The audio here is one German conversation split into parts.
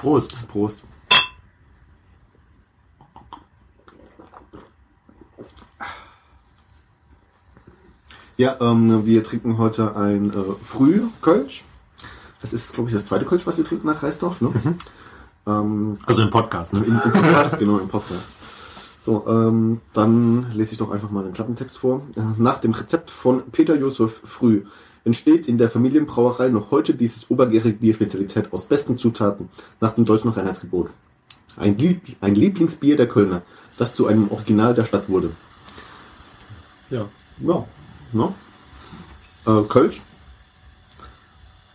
Prost. Prost. Ja, ähm, wir trinken heute ein äh, Frühkölsch. Das ist, glaube ich, das zweite Kölsch, was wir trinken nach Reisdorf. Ne? Ähm, Also im Podcast, ne? Im, im Podcast, genau, im Podcast. So, ähm, dann lese ich doch einfach mal den Klappentext vor. Äh, Nach dem Rezept von Peter Josef Früh entsteht in der Familienbrauerei noch heute dieses obergärige Bierspezialität aus besten Zutaten, nach dem deutschen Reinheitsgebot. Ein, Lieb ein Lieblingsbier der Kölner, das zu einem Original der Stadt wurde. Ja. Ja, ne? Äh, Kölsch.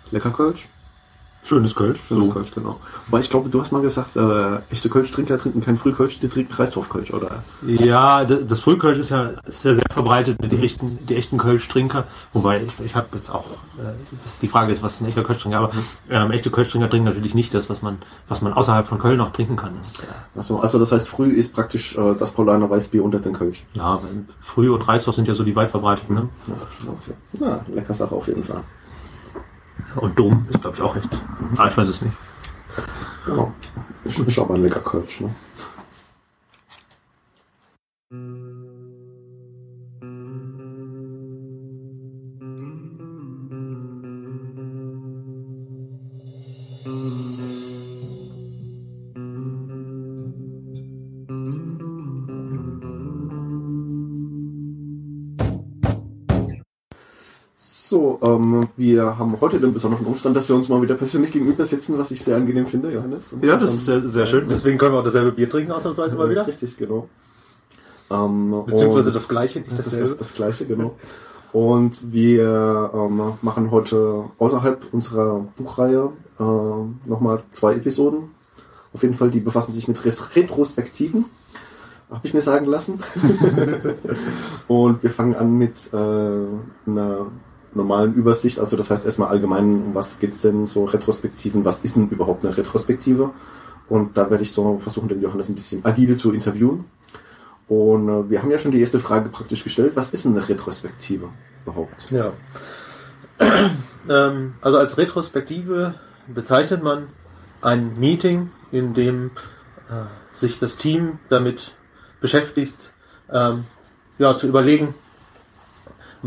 Lecker Kölsch. Schönes Kölsch. Schönes So. Kölsch, genau. Aber ich glaube, du hast mal gesagt, äh, echte Kölsch-Trinker trinken kein Frühkölsch, die trinken Reisdorf-Kölsch, oder? Ja, das, das Frühkölsch ist ja ist ja sehr verbreitet, die echten, die echten Kölsch-Trinker. Wobei ich, ich habe jetzt auch, äh, das die Frage ist, was ist ein echter Kölsch-Trinker? Aber ähm, echte Kölsch-Trinker trinken natürlich nicht das, was man, was man außerhalb von Köln noch trinken kann. Das äh, Achso, also das heißt, früh ist praktisch äh, das Paulaner Weißbier unter den Kölsch. ja, weil Früh und Reisdorf sind ja so die weit verbreiteten. Ne? Ja, okay. ja, lecker Sache auf jeden Fall. Und Dom ist, glaube ich, auch echt. Ah, ich weiß es nicht. Genau. Ist, ist aber ein lecker Kölsch, ne? Ähm, wir haben heute den besonderen Umstand, dass wir uns mal wieder persönlich gegenüber sitzen, was ich sehr angenehm finde, Johannes. Ja, das ist sehr, sehr schön. Deswegen können wir auch dasselbe Bier trinken, ausnahmsweise mal wieder. Richtig, genau. Ähm, Beziehungsweise das gleiche, nicht das, dasselbe. das, das gleiche, genau. Und wir ähm, machen heute außerhalb unserer Buchreihe äh, nochmal zwei Episoden. Auf jeden Fall, die befassen sich mit Retrospektiven. Habe ich mir sagen lassen. und wir fangen an mit äh, einer normalen Übersicht. Also das heißt erstmal allgemein, was geht's denn so Retrospektiven? Was ist denn überhaupt eine Retrospektive? Und da werde ich so versuchen, den Johannes ein bisschen agile zu interviewen. Und äh, wir haben ja schon die erste Frage praktisch gestellt. Was ist eine Retrospektive überhaupt? Ja. ähm, also als Retrospektive bezeichnet man ein Meeting, in dem äh, sich das Team damit beschäftigt, ähm, ja, zu überlegen,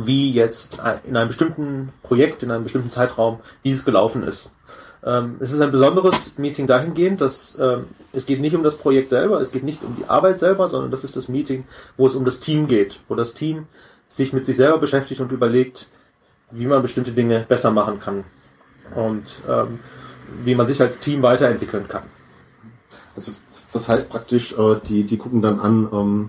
wie jetzt in einem bestimmten Projekt, in einem bestimmten Zeitraum, wie es gelaufen ist. Ähm, es ist ein besonderes Meeting dahingehend, dass ähm, es geht nicht um das Projekt selber, es geht nicht um die Arbeit selber, sondern das ist das Meeting, wo es um das Team geht, wo das Team sich mit sich selber beschäftigt und überlegt, wie man bestimmte Dinge besser machen kann und ähm, wie man sich als Team weiterentwickeln kann. Also das- heißt praktisch, äh, die, die gucken dann an, ähm,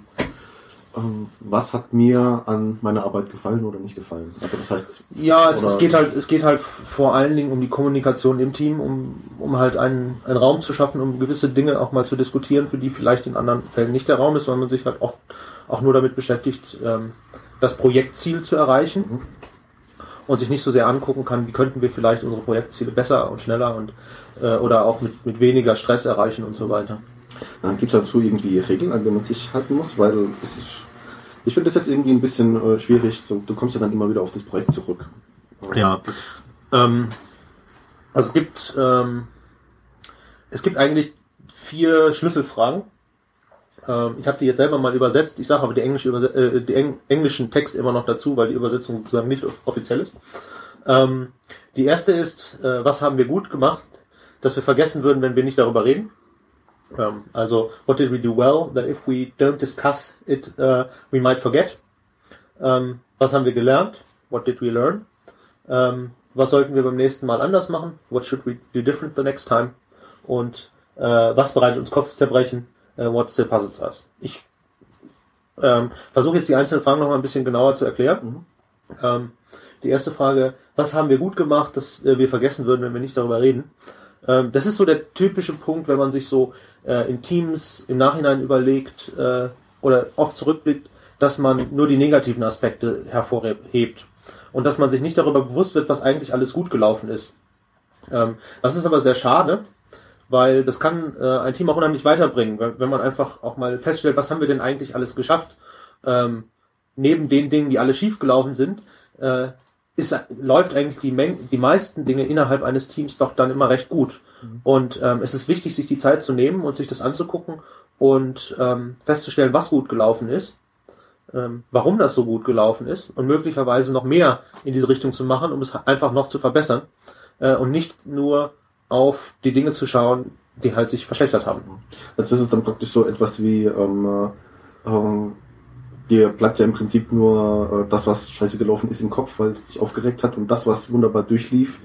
was hat mir an meiner Arbeit gefallen oder nicht gefallen. Also das heißt, Ja, es, es geht halt, es geht halt vor allen Dingen um die Kommunikation im Team, um, um halt einen, einen Raum zu schaffen, um gewisse Dinge auch mal zu diskutieren, für die vielleicht in anderen Fällen nicht der Raum ist, sondern man sich halt oft auch nur damit beschäftigt, ähm, das Projektziel zu erreichen und sich nicht so sehr angucken kann, wie könnten wir vielleicht unsere Projektziele besser und schneller und äh, oder auch mit, mit weniger Stress erreichen und so weiter. dann gibt es dazu irgendwie Regeln, an die man sich halten muss, weil es ist, ich finde das jetzt irgendwie ein bisschen äh, schwierig. So, du kommst ja dann immer wieder auf das Projekt zurück. Ja. Ähm, Also es gibt, ähm, es gibt eigentlich vier Schlüsselfragen. Ähm, ich habe die jetzt selber mal übersetzt. Ich sage aber die, englische Überse äh, die eng englischen Text immer noch dazu, weil die Übersetzung sozusagen nicht off- offiziell ist. Ähm, die erste ist, äh, was haben wir gut gemacht, dass wir vergessen würden, wenn wir nicht darüber reden. Ähm, also, what did we do well, that if we don't discuss it, uh, we might forget. Ähm, was haben wir gelernt? What did we learn? Ähm, was sollten wir beim nächsten Mal anders machen? What should we do different the next time? Und äh, was bereitet uns Kopfzerbrechen? Äh, what still puzzles us? Ich ähm, versuche jetzt die einzelnen Fragen noch mal ein bisschen genauer zu erklären. Ähm, die erste Frage, was haben wir gut gemacht, dass äh, wir vergessen würden, wenn wir nicht darüber reden? Ähm, das ist so der typische Punkt, wenn man sich so äh, in Teams im Nachhinein überlegt äh, oder oft zurückblickt, dass man nur die negativen Aspekte hervorhebt und dass man sich nicht darüber bewusst wird, was eigentlich alles gut gelaufen ist. Ähm, das ist aber sehr schade, weil das kann äh, ein Team auch unheimlich weiterbringen, wenn man einfach auch mal feststellt, was haben wir denn eigentlich alles geschafft. Ähm, neben den Dingen, die alle schiefgelaufen sind, äh, ist, läuft eigentlich die, Menge, die meisten Dinge innerhalb eines Teams doch dann immer recht gut. Und ähm, es ist wichtig, sich die Zeit zu nehmen und sich das anzugucken und ähm, festzustellen, was gut gelaufen ist, ähm, warum das so gut gelaufen ist und möglicherweise noch mehr in diese Richtung zu machen, um es einfach noch zu verbessern äh, und nicht nur auf die Dinge zu schauen, die halt sich verschlechtert haben. Also das ist dann praktisch so etwas wie, ähm, äh, ähm, dir bleibt ja im Prinzip nur äh, das, was scheiße gelaufen ist im Kopf, weil es dich aufgeregt hat und das, was wunderbar durchlief,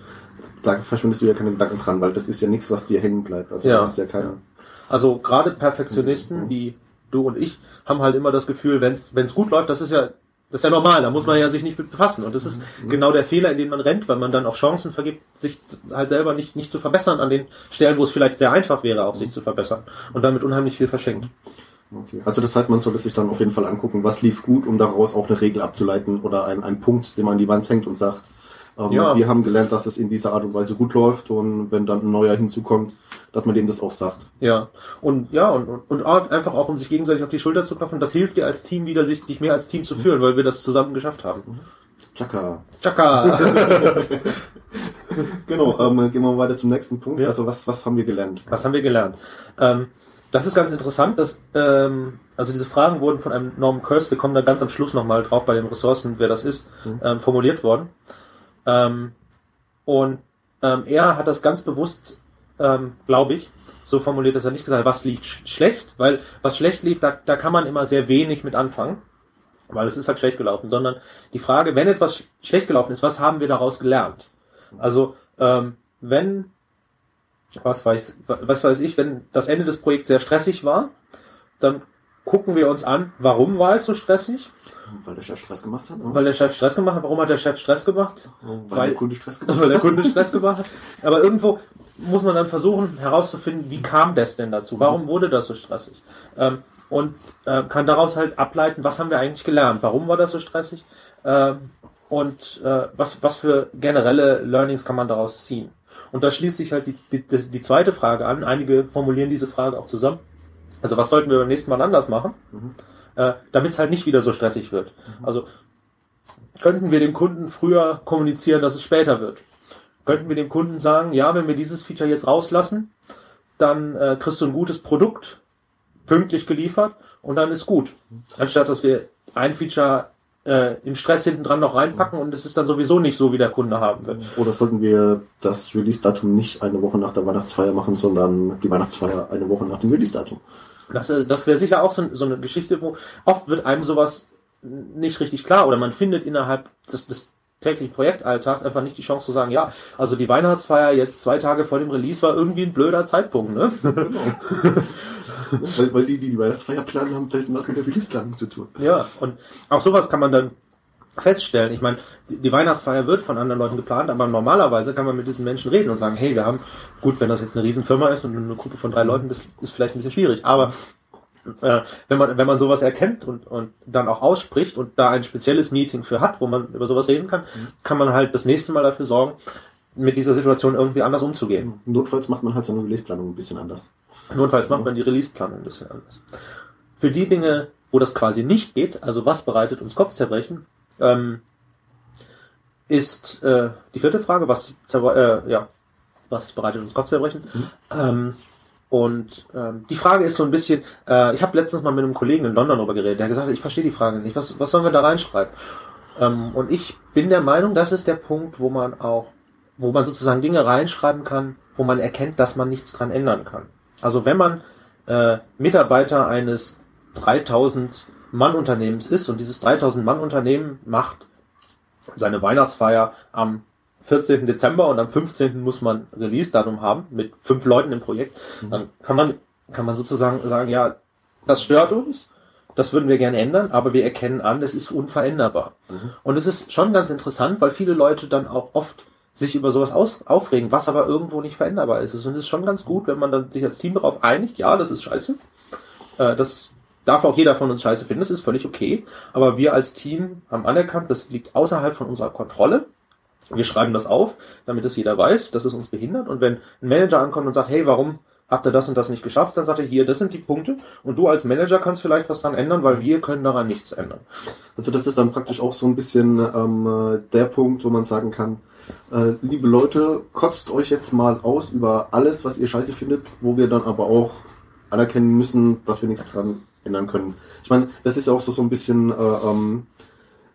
da verschwendest du ja keine Gedanken dran, weil das ist ja nichts, was dir hängen bleibt. Also Ja. du hast ja keine. Also gerade Perfektionisten wie du und ich haben halt immer das Gefühl, wenn es gut läuft, das ist ja das ist ja normal, da muss man ja sich nicht mit befassen. Und das ist genau der Fehler, in den man rennt, weil man dann auch Chancen vergibt, sich halt selber nicht, nicht zu verbessern an den Stellen, wo es vielleicht sehr einfach wäre, auch sich zu verbessern. Und damit unheimlich viel verschenkt. Okay. Also das heißt, man sollte sich dann auf jeden Fall angucken, was lief gut, um daraus auch eine Regel abzuleiten oder ein, ein Punkt, den man an die Wand hängt und sagt, ähm, Ja. wir haben gelernt, dass es in dieser Art und Weise gut läuft und wenn dann ein neuer hinzukommt, dass man dem das auch sagt. Ja, und ja, und, und, und einfach auch, um sich gegenseitig auf die Schulter zu klopfen, das hilft dir als Team wieder, sich dich mehr als Team zu fühlen, weil wir das zusammen geschafft haben. Chaka. Chaka! Genau, ähm, gehen wir weiter zum nächsten Punkt. Ja. Also was, was haben wir gelernt? Was haben wir gelernt? Ähm, das ist ganz interessant, dass, ähm, also diese Fragen wurden von einem Norman Kurz, wir kommen da ganz am Schluss nochmal drauf bei den Ressourcen, wer das ist, ähm, formuliert worden. Ähm, und ähm, er hat das ganz bewusst, ähm, glaube ich, so formuliert, dass er nicht gesagt hat, was lief sch schlecht, weil was schlecht lief, da, da kann man immer sehr wenig mit anfangen, weil es ist halt schlecht gelaufen, sondern die Frage, wenn etwas sch schlecht gelaufen ist, was haben wir daraus gelernt? Also, ähm, wenn was weiß, was weiß ich, wenn das Ende des Projekts sehr stressig war, dann gucken wir uns an, warum war es so stressig? Weil der Chef Stress gemacht hat? ne? Weil der Chef Stress gemacht hat. Warum hat der Chef Stress gemacht? weil, der Kunde Stress gemacht weil der Kunde Stress gemacht hat. Aber irgendwo muss man dann versuchen herauszufinden, wie kam das denn dazu? Warum wurde das so stressig? Ähm, und äh, kann daraus halt ableiten, was haben wir eigentlich gelernt? Warum war das so stressig? Ähm, und äh, was, was für generelle Learnings kann man daraus ziehen? Und da schließt sich halt die, die, die zweite Frage an. Einige formulieren diese Frage auch zusammen. Also was sollten wir beim nächsten Mal anders machen, äh, damit es halt nicht wieder so stressig wird? Also könnten wir dem Kunden früher kommunizieren, dass es später wird? Könnten wir dem Kunden sagen, ja, wenn wir dieses Feature jetzt rauslassen, dann äh, kriegst du ein gutes Produkt, pünktlich geliefert und dann ist gut. Anstatt dass wir ein Feature äh, im Stress hinten dran noch reinpacken und es ist dann sowieso nicht so, wie der Kunde haben will. Oder sollten wir das Release-Datum nicht eine Woche nach der Weihnachtsfeier machen, sondern die Weihnachtsfeier eine Woche nach dem Release-Datum? Das, äh, das wäre sicher auch so, so eine Geschichte, wo oft wird einem sowas nicht richtig klar oder man findet innerhalb des, des täglichen Projektalltags einfach nicht die Chance zu sagen, ja, also die Weihnachtsfeier jetzt zwei Tage vor dem Release war irgendwie ein blöder Zeitpunkt, ne? weil, weil die, die die Weihnachtsfeier planen, haben selten was mit der Release-Planung zu tun. Ja, und auch sowas kann man dann feststellen. Ich meine, die, die Weihnachtsfeier wird von anderen Leuten geplant, aber normalerweise kann man mit diesen Menschen reden und sagen, hey, wir haben, gut, wenn das jetzt eine Riesenfirma ist und eine Gruppe von drei Leuten ist, ist vielleicht ein bisschen schwierig, aber äh, wenn man wenn man sowas erkennt und und dann auch ausspricht und da ein spezielles Meeting für hat, wo man über sowas reden kann, kann man halt das nächste Mal dafür sorgen, mit dieser Situation irgendwie anders umzugehen. Notfalls macht man halt seine Release-Planung ein bisschen anders. Notfalls macht man die Release-Planung ein bisschen anders. Für die Dinge, wo das quasi nicht geht, also was bereitet uns Kopfzerbrechen, ähm, ist äh, die vierte Frage, was, äh, ja, was bereitet uns Kopfzerbrechen? Ähm, und ähm, die Frage ist so ein bisschen, äh, ich habe letztens mal mit einem Kollegen in London darüber geredet, der hat gesagt, hat, ich verstehe die Frage nicht, was, was sollen wir da reinschreiben? Ähm, und ich bin der Meinung, das ist der Punkt, wo man auch, wo man sozusagen Dinge reinschreiben kann, wo man erkennt, dass man nichts dran ändern kann. Also wenn man äh, Mitarbeiter eines 3000 Mann Unternehmens ist und dieses 3000 Mann Unternehmen macht seine Weihnachtsfeier am 14. Dezember und am 15. muss man Release-Datum haben mit fünf Leuten im Projekt, dann kann man, kann man sozusagen sagen, ja, das stört uns, das würden wir gerne ändern, aber wir erkennen an, es ist unveränderbar. Und es ist schon ganz interessant, weil viele Leute dann auch oft sich über sowas aus, aufregen, was aber irgendwo nicht veränderbar ist. Und es ist schon ganz gut, wenn man dann sich als Team darauf einigt, ja, das ist scheiße. Äh, das darf auch jeder von uns scheiße finden, das ist völlig okay. Aber wir als Team haben anerkannt, das liegt außerhalb von unserer Kontrolle. Wir schreiben das auf, damit es jeder weiß, dass es uns behindert. Und wenn ein Manager ankommt und sagt, hey, warum habt ihr das und das nicht geschafft, dann sagt er hier, das sind die Punkte und du als Manager kannst vielleicht was dran ändern, weil wir können daran nichts ändern. Also das ist dann praktisch auch so ein bisschen ähm, äh, der Punkt, wo man sagen kann, äh, liebe Leute, kotzt euch jetzt mal aus über alles, was ihr scheiße findet, wo wir dann aber auch anerkennen müssen, dass wir nichts dran ändern können. Ich meine, das ist auch so, so ein bisschen, äh, ähm,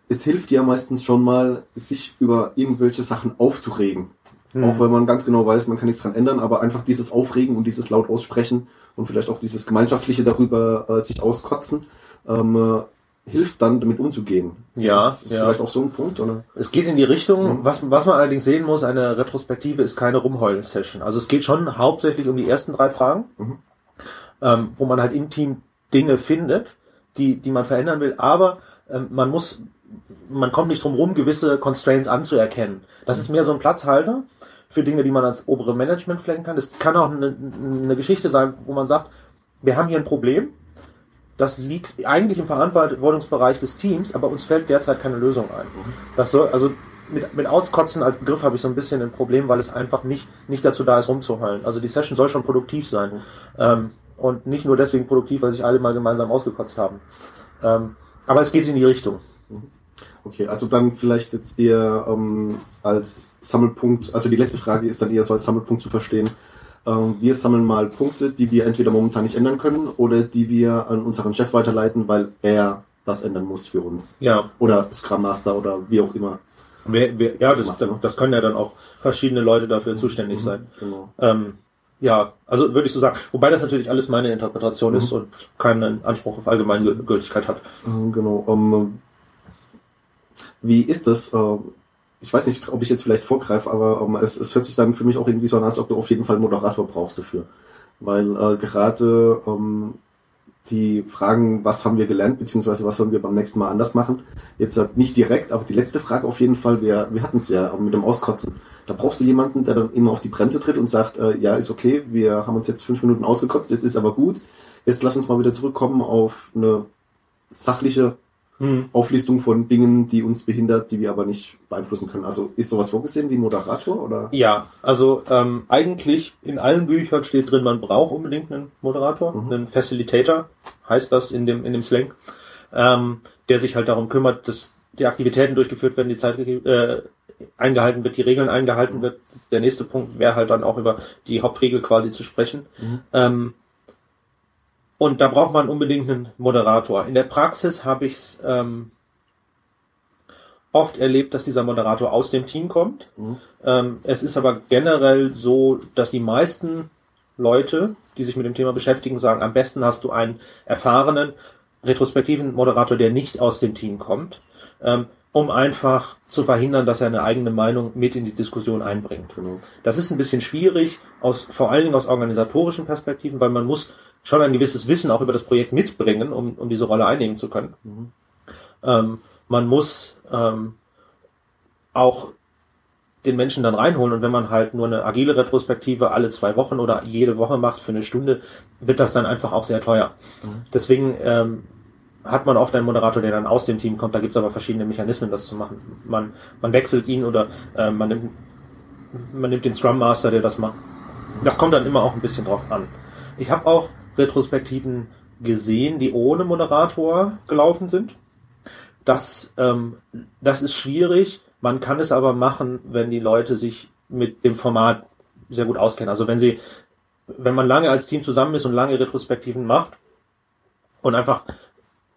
es hilft ja meistens schon mal, sich über irgendwelche Sachen aufzuregen. Mhm. Auch wenn man ganz genau weiß, man kann nichts dran ändern, aber einfach dieses Aufregen und dieses laut aussprechen und vielleicht auch dieses gemeinschaftliche darüber äh, sich auskotzen, ähm, äh, hilft dann damit umzugehen. Ja, ist, ist ja. vielleicht auch so ein Punkt, oder? Es geht in die Richtung, was, was man allerdings sehen muss, eine Retrospektive ist keine Rumheulen-Session. Also es geht schon hauptsächlich um die ersten drei Fragen, ähm, wo man halt im Team Dinge findet, die, die man verändern will, aber ähm, man muss, man kommt nicht drum rum, gewisse Constraints anzuerkennen. Das ist mehr so ein Platzhalter für Dinge, die man ans obere Management flecken kann. Es kann auch eine, eine Geschichte sein, wo man sagt, wir haben hier ein Problem, das liegt eigentlich im Verantwortungsbereich des Teams, aber uns fällt derzeit keine Lösung ein. Das soll, also mit, mit Auskotzen als Begriff habe ich so ein bisschen ein Problem, weil es einfach nicht, nicht dazu da ist, rumzuheulen. Also die Session soll schon produktiv sein. Ähm, und nicht nur deswegen produktiv, weil sich alle mal gemeinsam ausgekotzt haben. Ähm, aber es geht in die Richtung. Okay, also dann vielleicht jetzt eher ähm, als Sammelpunkt, also die letzte Frage ist dann eher so als Sammelpunkt zu verstehen. Ähm, wir sammeln mal Punkte, die wir entweder momentan nicht ändern können oder die wir an unseren Chef weiterleiten, weil er das ändern muss für uns. Ja. Oder Scrum Master oder wie auch immer. Wer, wer, ja, das, macht, ne? das können ja dann auch verschiedene Leute dafür zuständig sein. Genau. Ähm, ja, also würde ich so sagen. Wobei das natürlich alles meine Interpretation ist und keinen Anspruch auf Allgemeingültigkeit hat. Ähm, Genau. Ähm, wie ist das? Äh, ich weiß nicht, ob ich jetzt vielleicht vorgreife, aber ähm, es, es hört sich dann für mich auch irgendwie so an, als ob du auf jeden Fall einen Moderator brauchst dafür. Weil äh, gerade ähm, die Fragen, was haben wir gelernt, beziehungsweise was sollen wir beim nächsten Mal anders machen, jetzt halt nicht direkt, aber die letzte Frage auf jeden Fall, wir, wir hatten es ja mit dem Auskotzen. Da brauchst du jemanden, der dann immer auf die Bremse tritt und sagt, äh, ja, ist okay, wir haben uns jetzt fünf Minuten ausgekotzt, jetzt ist aber gut, jetzt lass uns mal wieder zurückkommen auf eine sachliche Auflistung von Dingen, die uns behindert, die wir aber nicht beeinflussen können. Also ist sowas vorgesehen wie Moderator oder? Ja, also ähm, eigentlich in allen Büchern steht drin, man braucht unbedingt einen Moderator, einen Facilitator, heißt das in dem in dem Slang, ähm, der sich halt darum kümmert, dass die Aktivitäten durchgeführt werden, die Zeit äh, eingehalten wird, die Regeln eingehalten wird. Der nächste Punkt wäre halt dann auch über die Hauptregel quasi zu sprechen. Ähm, und da braucht man unbedingt einen Moderator. In der Praxis habe ich es ähm, oft erlebt, dass dieser Moderator aus dem Team kommt. Ähm, es ist aber generell so, dass die meisten Leute, die sich mit dem Thema beschäftigen, sagen, am besten hast du einen erfahrenen, retrospektiven Moderator, der nicht aus dem Team kommt, ähm, um einfach zu verhindern, dass er eine eigene Meinung mit in die Diskussion einbringt. Genau. Das ist ein bisschen schwierig, aus, vor allen Dingen aus organisatorischen Perspektiven, weil man muss schon ein gewisses Wissen auch über das Projekt mitbringen, um, um diese Rolle einnehmen zu können. Ähm, man muss ähm, auch den Menschen dann reinholen und wenn man halt nur eine agile Retrospektive alle zwei Wochen oder jede Woche macht für eine Stunde, wird das dann einfach auch sehr teuer. Deswegen ähm, hat man oft einen Moderator, der dann aus dem Team kommt. Da gibt's aber verschiedene Mechanismen, das zu machen. Man, man wechselt ihn oder äh, man, nimmt, man nimmt den Scrum Master, der das macht. Das kommt dann immer auch ein bisschen drauf an. Ich habe auch Retrospektiven gesehen, die ohne Moderator gelaufen sind. Das, ähm, das ist schwierig. Man kann es aber machen, wenn die Leute sich mit dem Format sehr gut auskennen. Also wenn sie, wenn man lange als Team zusammen ist und lange Retrospektiven macht und einfach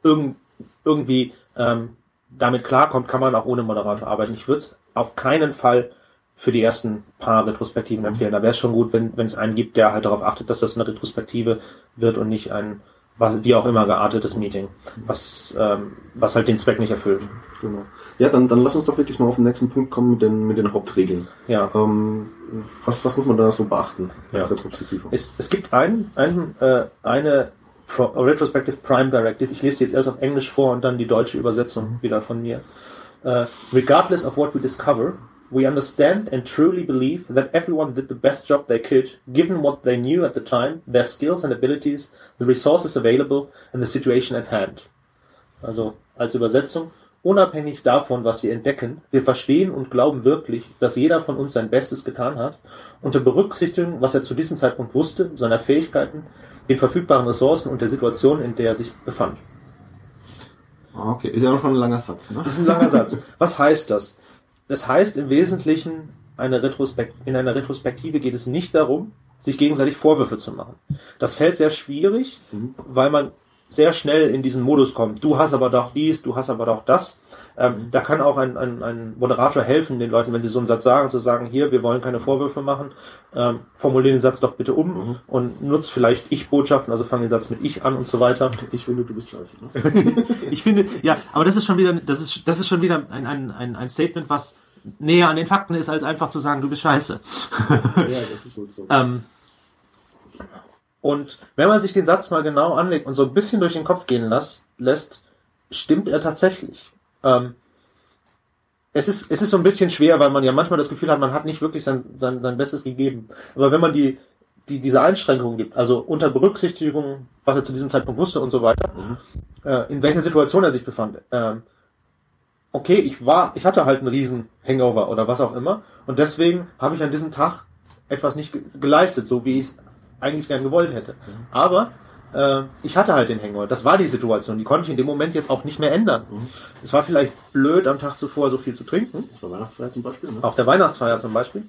irgend, irgendwie ähm, damit klarkommt, kann man auch ohne Moderator arbeiten. Ich würde es auf keinen Fall für die ersten paar Retrospektiven empfehlen. Da wäre es schon gut, wenn wenn es einen gibt, der halt darauf achtet, dass das eine Retrospektive wird und nicht ein was, wie auch immer geartetes Meeting, was, ähm, was halt den Zweck nicht erfüllt. Genau. Ja, dann, dann lass uns doch wirklich mal auf den nächsten Punkt kommen mit den, mit den Hauptregeln. Ja. Ähm, was, was muss man da so beachten? Ja. Retrospektive? Es, es gibt ein, ein, äh, eine Pro Retrospective Prime Directive. Ich lese die jetzt erst auf Englisch vor und dann die deutsche Übersetzung wieder von mir. Äh, regardless of what we discover, we understand and truly believe that everyone did the best job they could, given what they knew at the time, their skills and abilities, the resources available, and the situation at hand. Also als Übersetzung, unabhängig davon, was wir entdecken, wir verstehen und glauben wirklich, dass jeder von uns sein Bestes getan hat, unter Berücksichtigung, was er zu diesem Zeitpunkt wusste, seiner Fähigkeiten, den verfügbaren Ressourcen und der Situation, in der er sich befand. Ah, Okay, ist ja auch schon ein langer Satz, ne? Das ist ein langer Satz. Was heißt das? Das heißt im Wesentlichen, eine Retrospekt in einer Retrospektive geht es nicht darum, sich gegenseitig Vorwürfe zu machen. Das fällt sehr schwierig, weil man sehr schnell in diesen Modus kommt. Du hast aber doch dies, du hast aber doch das. Ähm, da kann auch ein, ein, ein Moderator helfen, den Leuten, wenn sie so einen Satz sagen, zu sagen, hier, wir wollen keine Vorwürfe machen, ähm, formuliere den Satz doch bitte um und nutz vielleicht Ich-Botschaften, also fang den Satz mit Ich an und so weiter. Ich finde, du bist scheiße. Ne? Ich finde, ja, aber das ist schon wieder, das ist, das ist schon wieder ein, ein, ein, ein Statement, was näher an den Fakten ist, als einfach zu sagen, du bist scheiße. ja, das ist wohl so. ähm, Und wenn man sich den Satz mal genau anlegt und so ein bisschen durch den Kopf gehen las, lässt, stimmt er tatsächlich. Ähm, es ist, es ist so ein bisschen schwer, weil man ja manchmal das Gefühl hat, man hat nicht wirklich sein, sein, sein Bestes gegeben. Aber wenn man die, die, diese Einschränkungen gibt, also unter Berücksichtigung, was er zu diesem Zeitpunkt wusste und so weiter, äh, in welcher Situation er sich befand, ähm, okay, ich war, ich hatte halt einen riesen Hangover oder was auch immer und deswegen habe ich an diesem Tag etwas nicht ge geleistet, so wie ich es eigentlich gern gewollt hätte. Aber äh, ich hatte halt den Hangover. Das war die Situation. Die konnte ich in dem Moment jetzt auch nicht mehr ändern. Es war vielleicht blöd, am Tag zuvor so viel zu trinken, Zur Weihnachtsfeier zum Beispiel, ne? auf der Weihnachtsfeier zum Beispiel.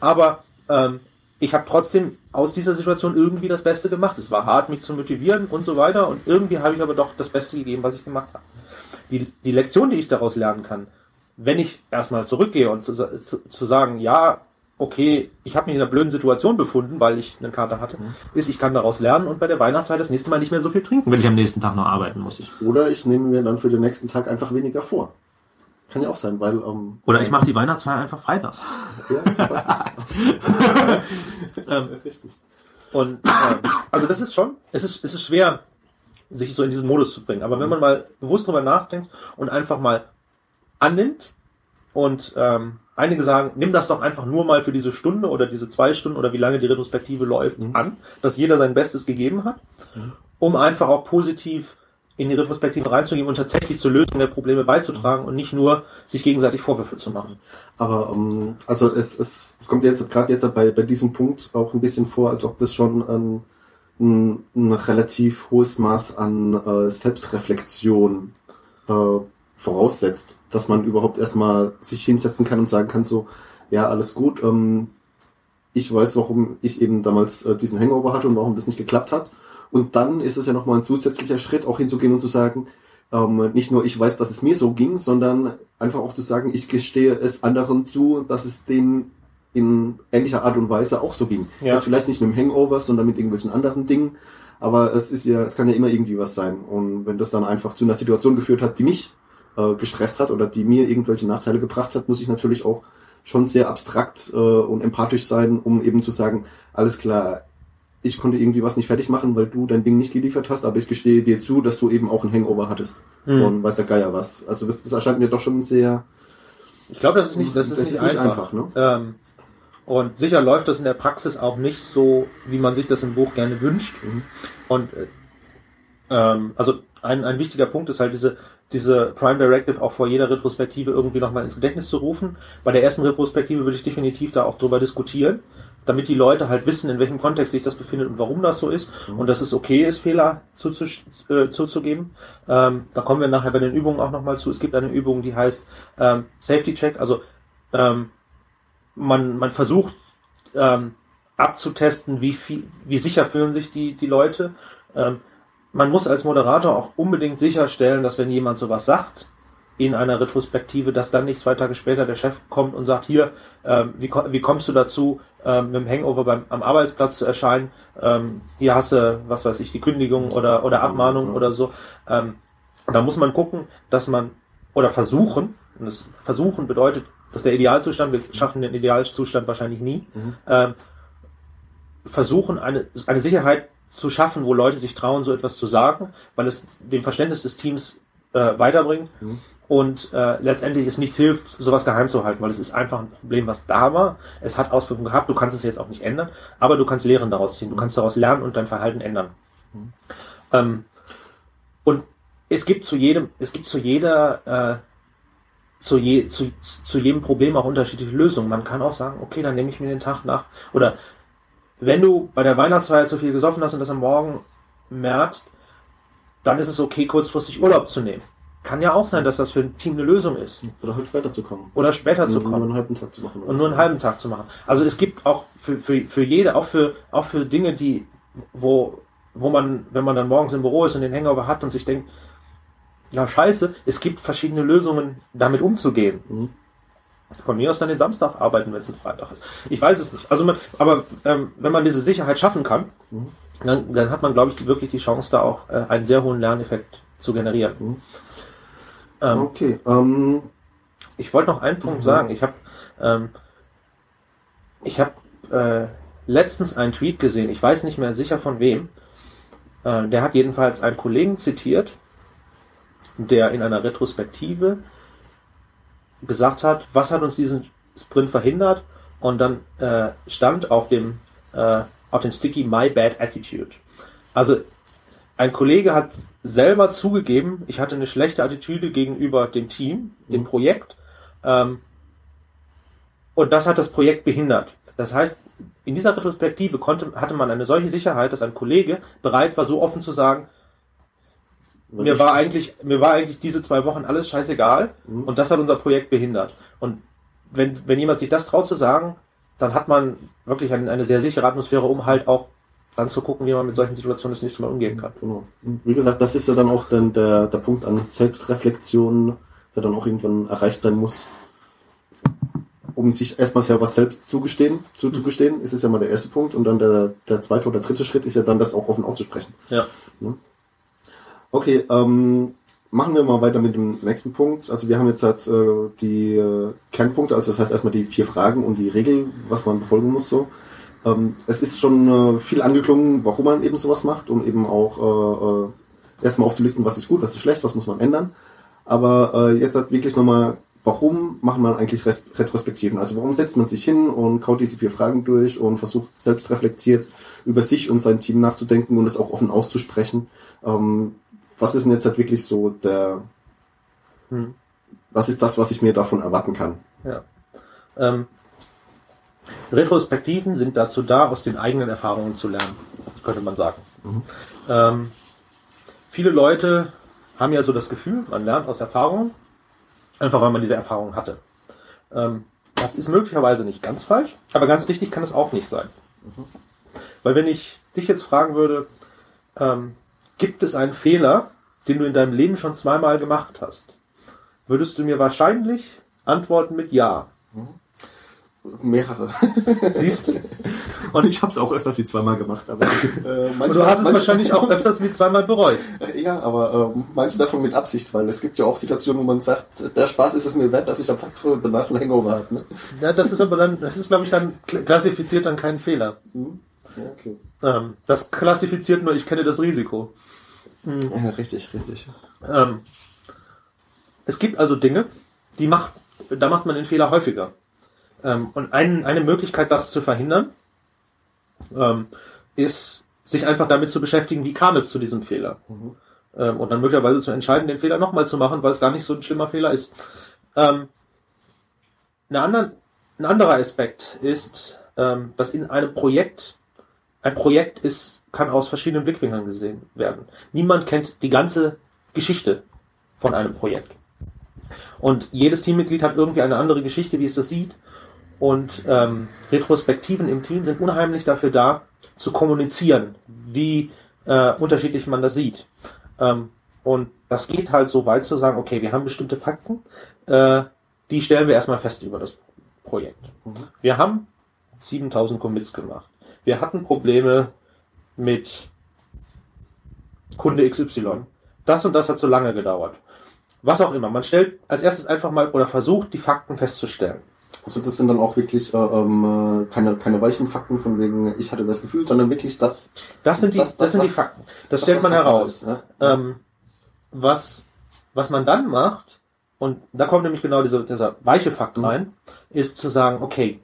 Aber ähm, ich habe trotzdem aus dieser Situation irgendwie das Beste gemacht. Es war hart, mich zu motivieren und so weiter. Und irgendwie habe ich aber doch das Beste gegeben, was ich gemacht habe. Die, die Lektion, die ich daraus lernen kann, wenn ich erstmal zurückgehe und zu, zu, zu sagen, ja, okay, ich habe mich in einer blöden Situation befunden, weil ich einen Kater hatte, ist, ich kann daraus lernen und bei der Weihnachtsfeier das nächste Mal nicht mehr so viel trinken. wenn ich am nächsten Tag noch arbeiten muss. Oder ich nehme mir dann für den nächsten Tag einfach weniger vor. Kann ja auch sein, weil ähm, Oder ich mache die Weihnachtsfeier einfach freitags. ja. Ähm, richtig. Und ähm, also das ist schon, es ist, es ist schwer, sich so in diesen Modus zu bringen. Aber wenn man mal bewusst drüber nachdenkt und einfach mal annimmt und ähm, einige sagen, nimm das doch einfach nur mal für diese Stunde oder diese zwei Stunden oder wie lange die Retrospektive läuft an, dass jeder sein Bestes gegeben hat, um einfach auch positiv in die Retrospektive reinzugehen und tatsächlich zur Lösung der Probleme beizutragen und nicht nur sich gegenseitig Vorwürfe zu machen. Aber ähm, also es, es, es kommt jetzt gerade jetzt bei, bei diesem Punkt auch ein bisschen vor, als ob das schon ein, ein, ein relativ hohes Maß an äh, Selbstreflexion äh, voraussetzt, dass man überhaupt erstmal sich hinsetzen kann und sagen kann, so, ja, alles gut, ähm, ich weiß, warum ich eben damals äh, diesen Hangover hatte und warum das nicht geklappt hat. Und dann ist es ja nochmal ein zusätzlicher Schritt, auch hinzugehen und zu sagen, ähm, nicht nur ich weiß, dass es mir so ging, sondern einfach auch zu sagen, ich gestehe es anderen zu, dass es denen in ähnlicher Art und Weise auch so ging. Ja. Jetzt vielleicht nicht mit dem Hangover, sondern mit irgendwelchen anderen Dingen. Aber es ist ja, es kann ja immer irgendwie was sein. Und wenn das dann einfach zu einer Situation geführt hat, die mich äh, gestresst hat oder die mir irgendwelche Nachteile gebracht hat, muss ich natürlich auch schon sehr abstrakt äh, und empathisch sein, um eben zu sagen, alles klar, ich konnte irgendwie was nicht fertig machen, weil du dein Ding nicht geliefert hast, aber ich gestehe dir zu, dass du eben auch ein Hangover hattest. Und weiß der Geier was. Also das, das erscheint mir doch schon sehr, Ich glaube, das ist nicht, das ist Das nicht ist nicht einfach. einfach, ne? ähm, und sicher läuft das in der Praxis auch nicht so, wie man sich das im Buch gerne wünscht. Und äh, ähm, also ein, ein wichtiger Punkt ist halt diese, diese Prime Directive auch vor jeder Retrospektive irgendwie nochmal ins Gedächtnis zu rufen. Bei der ersten Retrospektive würde ich definitiv da auch drüber diskutieren, damit die Leute halt wissen, in welchem Kontext sich das befindet und warum das so ist und dass es okay ist, Fehler äh, zuzugeben. Ähm, da kommen wir nachher bei den Übungen auch nochmal zu. Es gibt eine Übung, die heißt ähm, Safety Check, also ähm, man, man versucht ähm, abzutesten, wie viel, wie sicher fühlen sich die, die Leute. Man muss als Moderator auch unbedingt sicherstellen, dass wenn jemand sowas sagt in einer Retrospektive, dass dann nicht zwei Tage später der Chef kommt und sagt, hier, ähm, wie, wie kommst du dazu, ähm, mit dem Hangover beim, am Arbeitsplatz zu erscheinen? Ähm, hier hast du, was weiß ich, die Kündigung oder, oder Abmahnung oder so. Ähm, da muss man gucken, dass man, oder versuchen, und das Versuchen bedeutet, das ist der Idealzustand, wir schaffen den Idealzustand wahrscheinlich nie, ähm, versuchen, eine, eine Sicherheit zu schaffen, wo Leute sich trauen, so etwas zu sagen, weil es dem Verständnis des Teams äh, weiterbringt. Und äh, letztendlich es nichts hilft, sowas geheim zu halten, weil es ist einfach ein Problem, was da war. Es hat Auswirkungen gehabt, du kannst es jetzt auch nicht ändern, aber du kannst Lehren daraus ziehen, du kannst daraus lernen und dein Verhalten ändern. Ähm, und es gibt zu jedem, es gibt zu jeder äh, zu, je, zu, zu jedem Problem auch unterschiedliche Lösungen. Man kann auch sagen, okay, dann nehme ich mir den Tag nach. Oder wenn du bei der Weihnachtsfeier zu viel gesoffen hast und das am Morgen merkst, dann ist es okay, kurzfristig Urlaub zu nehmen. Kann ja auch sein, dass das für ein Team eine Lösung ist. Oder halt später zu kommen. Oder später zu Nur kommen. einen halben Tag zu machen. Und nur einen halben Tag zu machen. Also es gibt auch für, für, für jede, auch für, auch für Dinge, die, wo, wo man, wenn man dann morgens im Büro ist und den Hangover hat und sich denkt, ja scheiße, es gibt verschiedene Lösungen, damit umzugehen. Von mir aus dann den Samstag arbeiten, wenn es ein Freitag ist. Ich weiß es nicht. Also man, aber ähm, wenn man diese Sicherheit schaffen kann, dann, dann hat man, glaube ich, wirklich die Chance, da auch äh, einen sehr hohen Lerneffekt zu generieren. Ähm, Okay. Ähm, ich wollte noch einen Punkt sagen. Ich habe ähm, ich habe äh, letztens einen Tweet gesehen. Ich weiß nicht mehr sicher von wem. Äh, der hat jedenfalls einen Kollegen zitiert, der in einer Retrospektive gesagt hat, was hat uns diesen Sprint verhindert? Und dann äh, stand auf dem äh, auf dem Sticky My Bad Attitude. Also ein Kollege hat selber zugegeben, ich hatte eine schlechte Attitüde gegenüber dem Team, dem Projekt. Ähm, und das hat das Projekt behindert. Das heißt, in dieser Retrospektive konnte, hatte man eine solche Sicherheit, dass ein Kollege bereit war, so offen zu sagen, mir war eigentlich, mir war eigentlich diese zwei Wochen alles scheißegal und das hat unser Projekt behindert. Und wenn, wenn jemand sich das traut zu sagen, dann hat man wirklich eine, eine sehr sichere Atmosphäre, um halt auch anzugucken, wie man mit solchen Situationen das nächste Mal umgehen kann. Genau. Wie gesagt, das ist ja dann auch dann der, der Punkt an Selbstreflexion, der dann auch irgendwann erreicht sein muss. Um sich erstmals ja was selbst zugestehen, zuzugestehen, ist es ja mal der erste Punkt. Und dann der, der zweite oder dritte Schritt ist ja dann, das auch offen auszusprechen. Ja. Okay, ähm, machen wir mal weiter mit dem nächsten Punkt. Also wir haben jetzt halt äh, die äh, Kernpunkte, also das heißt erstmal die vier Fragen und die Regel, was man befolgen muss so. Ähm, es ist schon äh, viel angeklungen, warum man eben sowas macht, um eben auch äh, äh, erstmal aufzulisten, was ist gut, was ist schlecht, was muss man ändern. Aber äh, jetzt halt wirklich nochmal, warum macht man eigentlich Res- Retrospektiven? Also warum setzt man sich hin und kaut diese vier Fragen durch und versucht selbst reflektiert über sich und sein Team nachzudenken und es auch offen auszusprechen? Ähm, was ist denn jetzt halt wirklich so der, Hm. was ist das, was ich mir davon erwarten kann? Ja. Ähm, Retrospektiven sind dazu da, aus den eigenen Erfahrungen zu lernen, könnte man sagen. Ähm, viele Leute haben ja so das Gefühl, man lernt aus Erfahrungen, einfach weil man diese Erfahrung hatte. Ähm, das ist möglicherweise nicht ganz falsch, aber ganz richtig kann es auch nicht sein. Weil wenn ich dich jetzt fragen würde, ähm, gibt es einen Fehler, den du in deinem Leben schon zweimal gemacht hast, würdest du mir wahrscheinlich antworten mit Ja. Mehrere. Siehst du? Und ich habe es auch öfters wie zweimal gemacht, aber äh, Und manche, du hast es wahrscheinlich auch öfters wie zweimal bereut. Ja, aber äh, manche davon mit Absicht, weil es gibt ja auch Situationen, wo man sagt, der Spaß ist es mir wert, dass ich am Tag danach einen Hangover habe. Ne? Ja, das ist aber dann, das ist glaube ich dann kl- klassifiziert dann keinen Fehler. Ja, okay. Ähm, das klassifiziert nur, ich kenne das Risiko. Ja, richtig, richtig. Ähm, es gibt also Dinge, die macht, da macht man den Fehler häufiger. Ähm, und ein, eine Möglichkeit, das zu verhindern, ähm, ist, sich einfach damit zu beschäftigen, wie kam es zu diesem Fehler. Ähm, und dann möglicherweise zu entscheiden, den Fehler nochmal zu machen, weil es gar nicht so ein schlimmer Fehler ist. Ähm, eine andere, ein anderer Aspekt ist, dass in einem Projekt, ein Projekt ist, kann aus verschiedenen Blickwinkeln gesehen werden. Niemand kennt die ganze Geschichte von einem Projekt. Und jedes Teammitglied hat irgendwie eine andere Geschichte, wie es das sieht. Und ähm, Retrospektiven im Team sind unheimlich dafür da, zu kommunizieren, wie äh, unterschiedlich man das sieht. Ähm, und das geht halt so weit zu sagen, okay, wir haben bestimmte Fakten, äh, die stellen wir erstmal fest über das Projekt. Wir haben 7000 Commits gemacht. Wir hatten Probleme mit Kunde XY. Das und das hat so lange gedauert. Was auch immer. Man stellt als erstes einfach mal oder versucht, die Fakten festzustellen. Also das sind dann auch wirklich äh, ähm, äh, keine, keine weichen Fakten von wegen, ich hatte das Gefühl, sondern wirklich das, Das sind die, das, Das- das, sind die was- Fakten. Das, das, stellt man heraus. ist, ne? Ähm, was, was man dann macht, und da kommt nämlich genau dieser, dieser weiche Fakt rein, ist zu sagen, okay,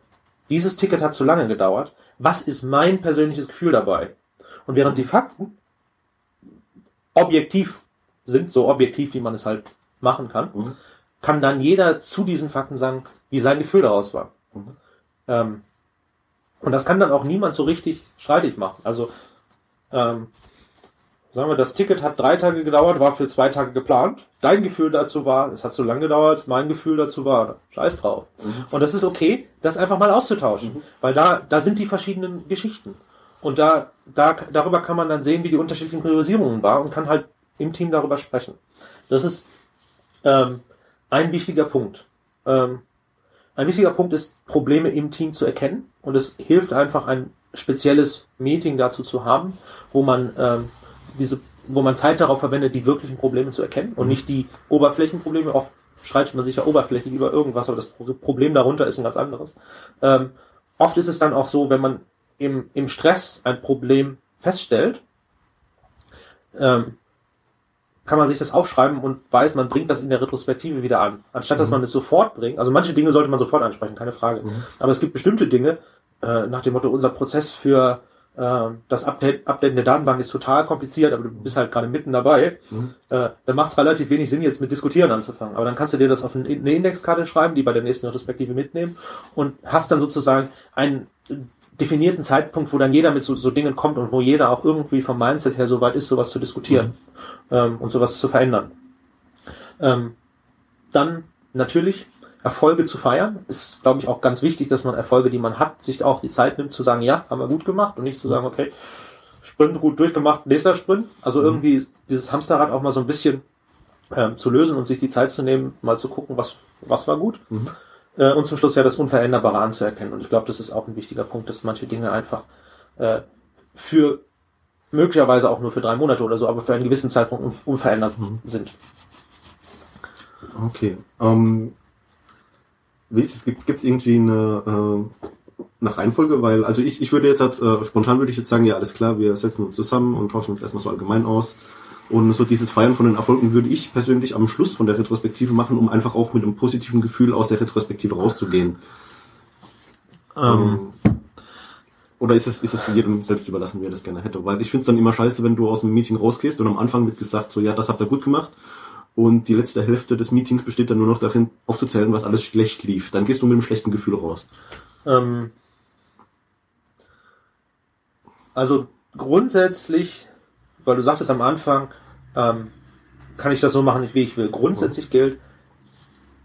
dieses Ticket hat zu lange gedauert. Was ist mein persönliches Gefühl dabei? Und während die Fakten objektiv sind, so objektiv, wie man es halt machen kann, kann dann jeder zu diesen Fakten sagen, wie sein Gefühl daraus war. Ähm, und das kann dann auch niemand so richtig streitig machen. Also, ähm, sagen wir, das Ticket hat drei Tage gedauert, war für zwei Tage geplant. Dein Gefühl dazu war, es hat so lange gedauert, mein Gefühl dazu war, scheiß drauf. Und das ist okay, das einfach mal auszutauschen. Weil da, da sind die verschiedenen Geschichten. Und da, da, darüber kann man dann sehen, wie die unterschiedlichen Priorisierungen waren und kann halt im Team darüber sprechen. Das ist ähm, ein wichtiger Punkt. Ähm, ein wichtiger Punkt ist, Probleme im Team zu erkennen. Und es hilft einfach, ein spezielles Meeting dazu zu haben, wo man ähm, diese, wo man Zeit darauf verwendet, die wirklichen Probleme zu erkennen und nicht die Oberflächenprobleme. Oft streitet man sich ja oberflächlich über irgendwas, aber das Pro- Problem darunter ist ein ganz anderes. Ähm, oft ist es dann auch so, wenn man im, im Stress ein Problem feststellt, ähm, kann man sich das aufschreiben und weiß, man bringt das in der Retrospektive wieder an. Anstatt dass man es sofort bringt. Also manche Dinge sollte man sofort ansprechen, keine Frage. Aber es gibt bestimmte Dinge, äh, nach dem Motto, unser Prozess für das Update, Updaten der Datenbank ist total kompliziert, aber du bist halt gerade mitten dabei. Äh, dann macht es relativ wenig Sinn, jetzt mit Diskutieren anzufangen. Aber dann kannst du dir das auf eine Indexkarte schreiben, die bei der nächsten Retrospektive mitnehmen und hast dann sozusagen einen definierten Zeitpunkt, wo dann jeder mit so, so Dingen kommt und wo jeder auch irgendwie vom Mindset her so weit ist, sowas zu diskutieren ähm, und sowas zu verändern. Ähm, dann natürlich Erfolge zu feiern. Ist, glaube ich, auch ganz wichtig, dass man Erfolge, die man hat, sich auch die Zeit nimmt zu sagen, ja, haben wir gut gemacht und nicht zu sagen, okay, Sprint gut durchgemacht, nächster Sprint. Also irgendwie dieses Hamsterrad auch mal so ein bisschen ähm, zu lösen und sich die Zeit zu nehmen, mal zu gucken, was, was war gut. Äh, und zum Schluss ja das Unveränderbare anzuerkennen. Und ich glaube, das ist auch ein wichtiger Punkt, dass manche Dinge einfach äh, für möglicherweise auch nur für drei Monate oder so, aber für einen gewissen Zeitpunkt un unverändert sind. Okay. Ähm, wie ist es? Gibt es irgendwie eine, äh, eine Reihenfolge? Weil, also ich, ich würde jetzt halt, äh, spontan würde ich jetzt sagen, ja, alles klar, wir setzen uns zusammen und tauschen uns erstmal so allgemein aus. Und so dieses Feiern von den Erfolgen würde ich persönlich am Schluss von der Retrospektive machen, um einfach auch mit einem positiven Gefühl aus der Retrospektive rauszugehen. Ähm, oder ist es, ist es für jedem selbst überlassen, wie er das gerne hätte? Weil ich finde es dann immer scheiße, wenn du aus einem Meeting rausgehst und am Anfang wird gesagt, so ja, das habt ihr gut gemacht. Und die letzte Hälfte des Meetings besteht dann nur noch darin, aufzuzählen, was alles schlecht lief. Dann gehst du mit einem schlechten Gefühl raus. Ähm, also grundsätzlich, weil du sagtest am Anfang, ähm, kann ich das so machen, wie ich will. Grundsätzlich gilt,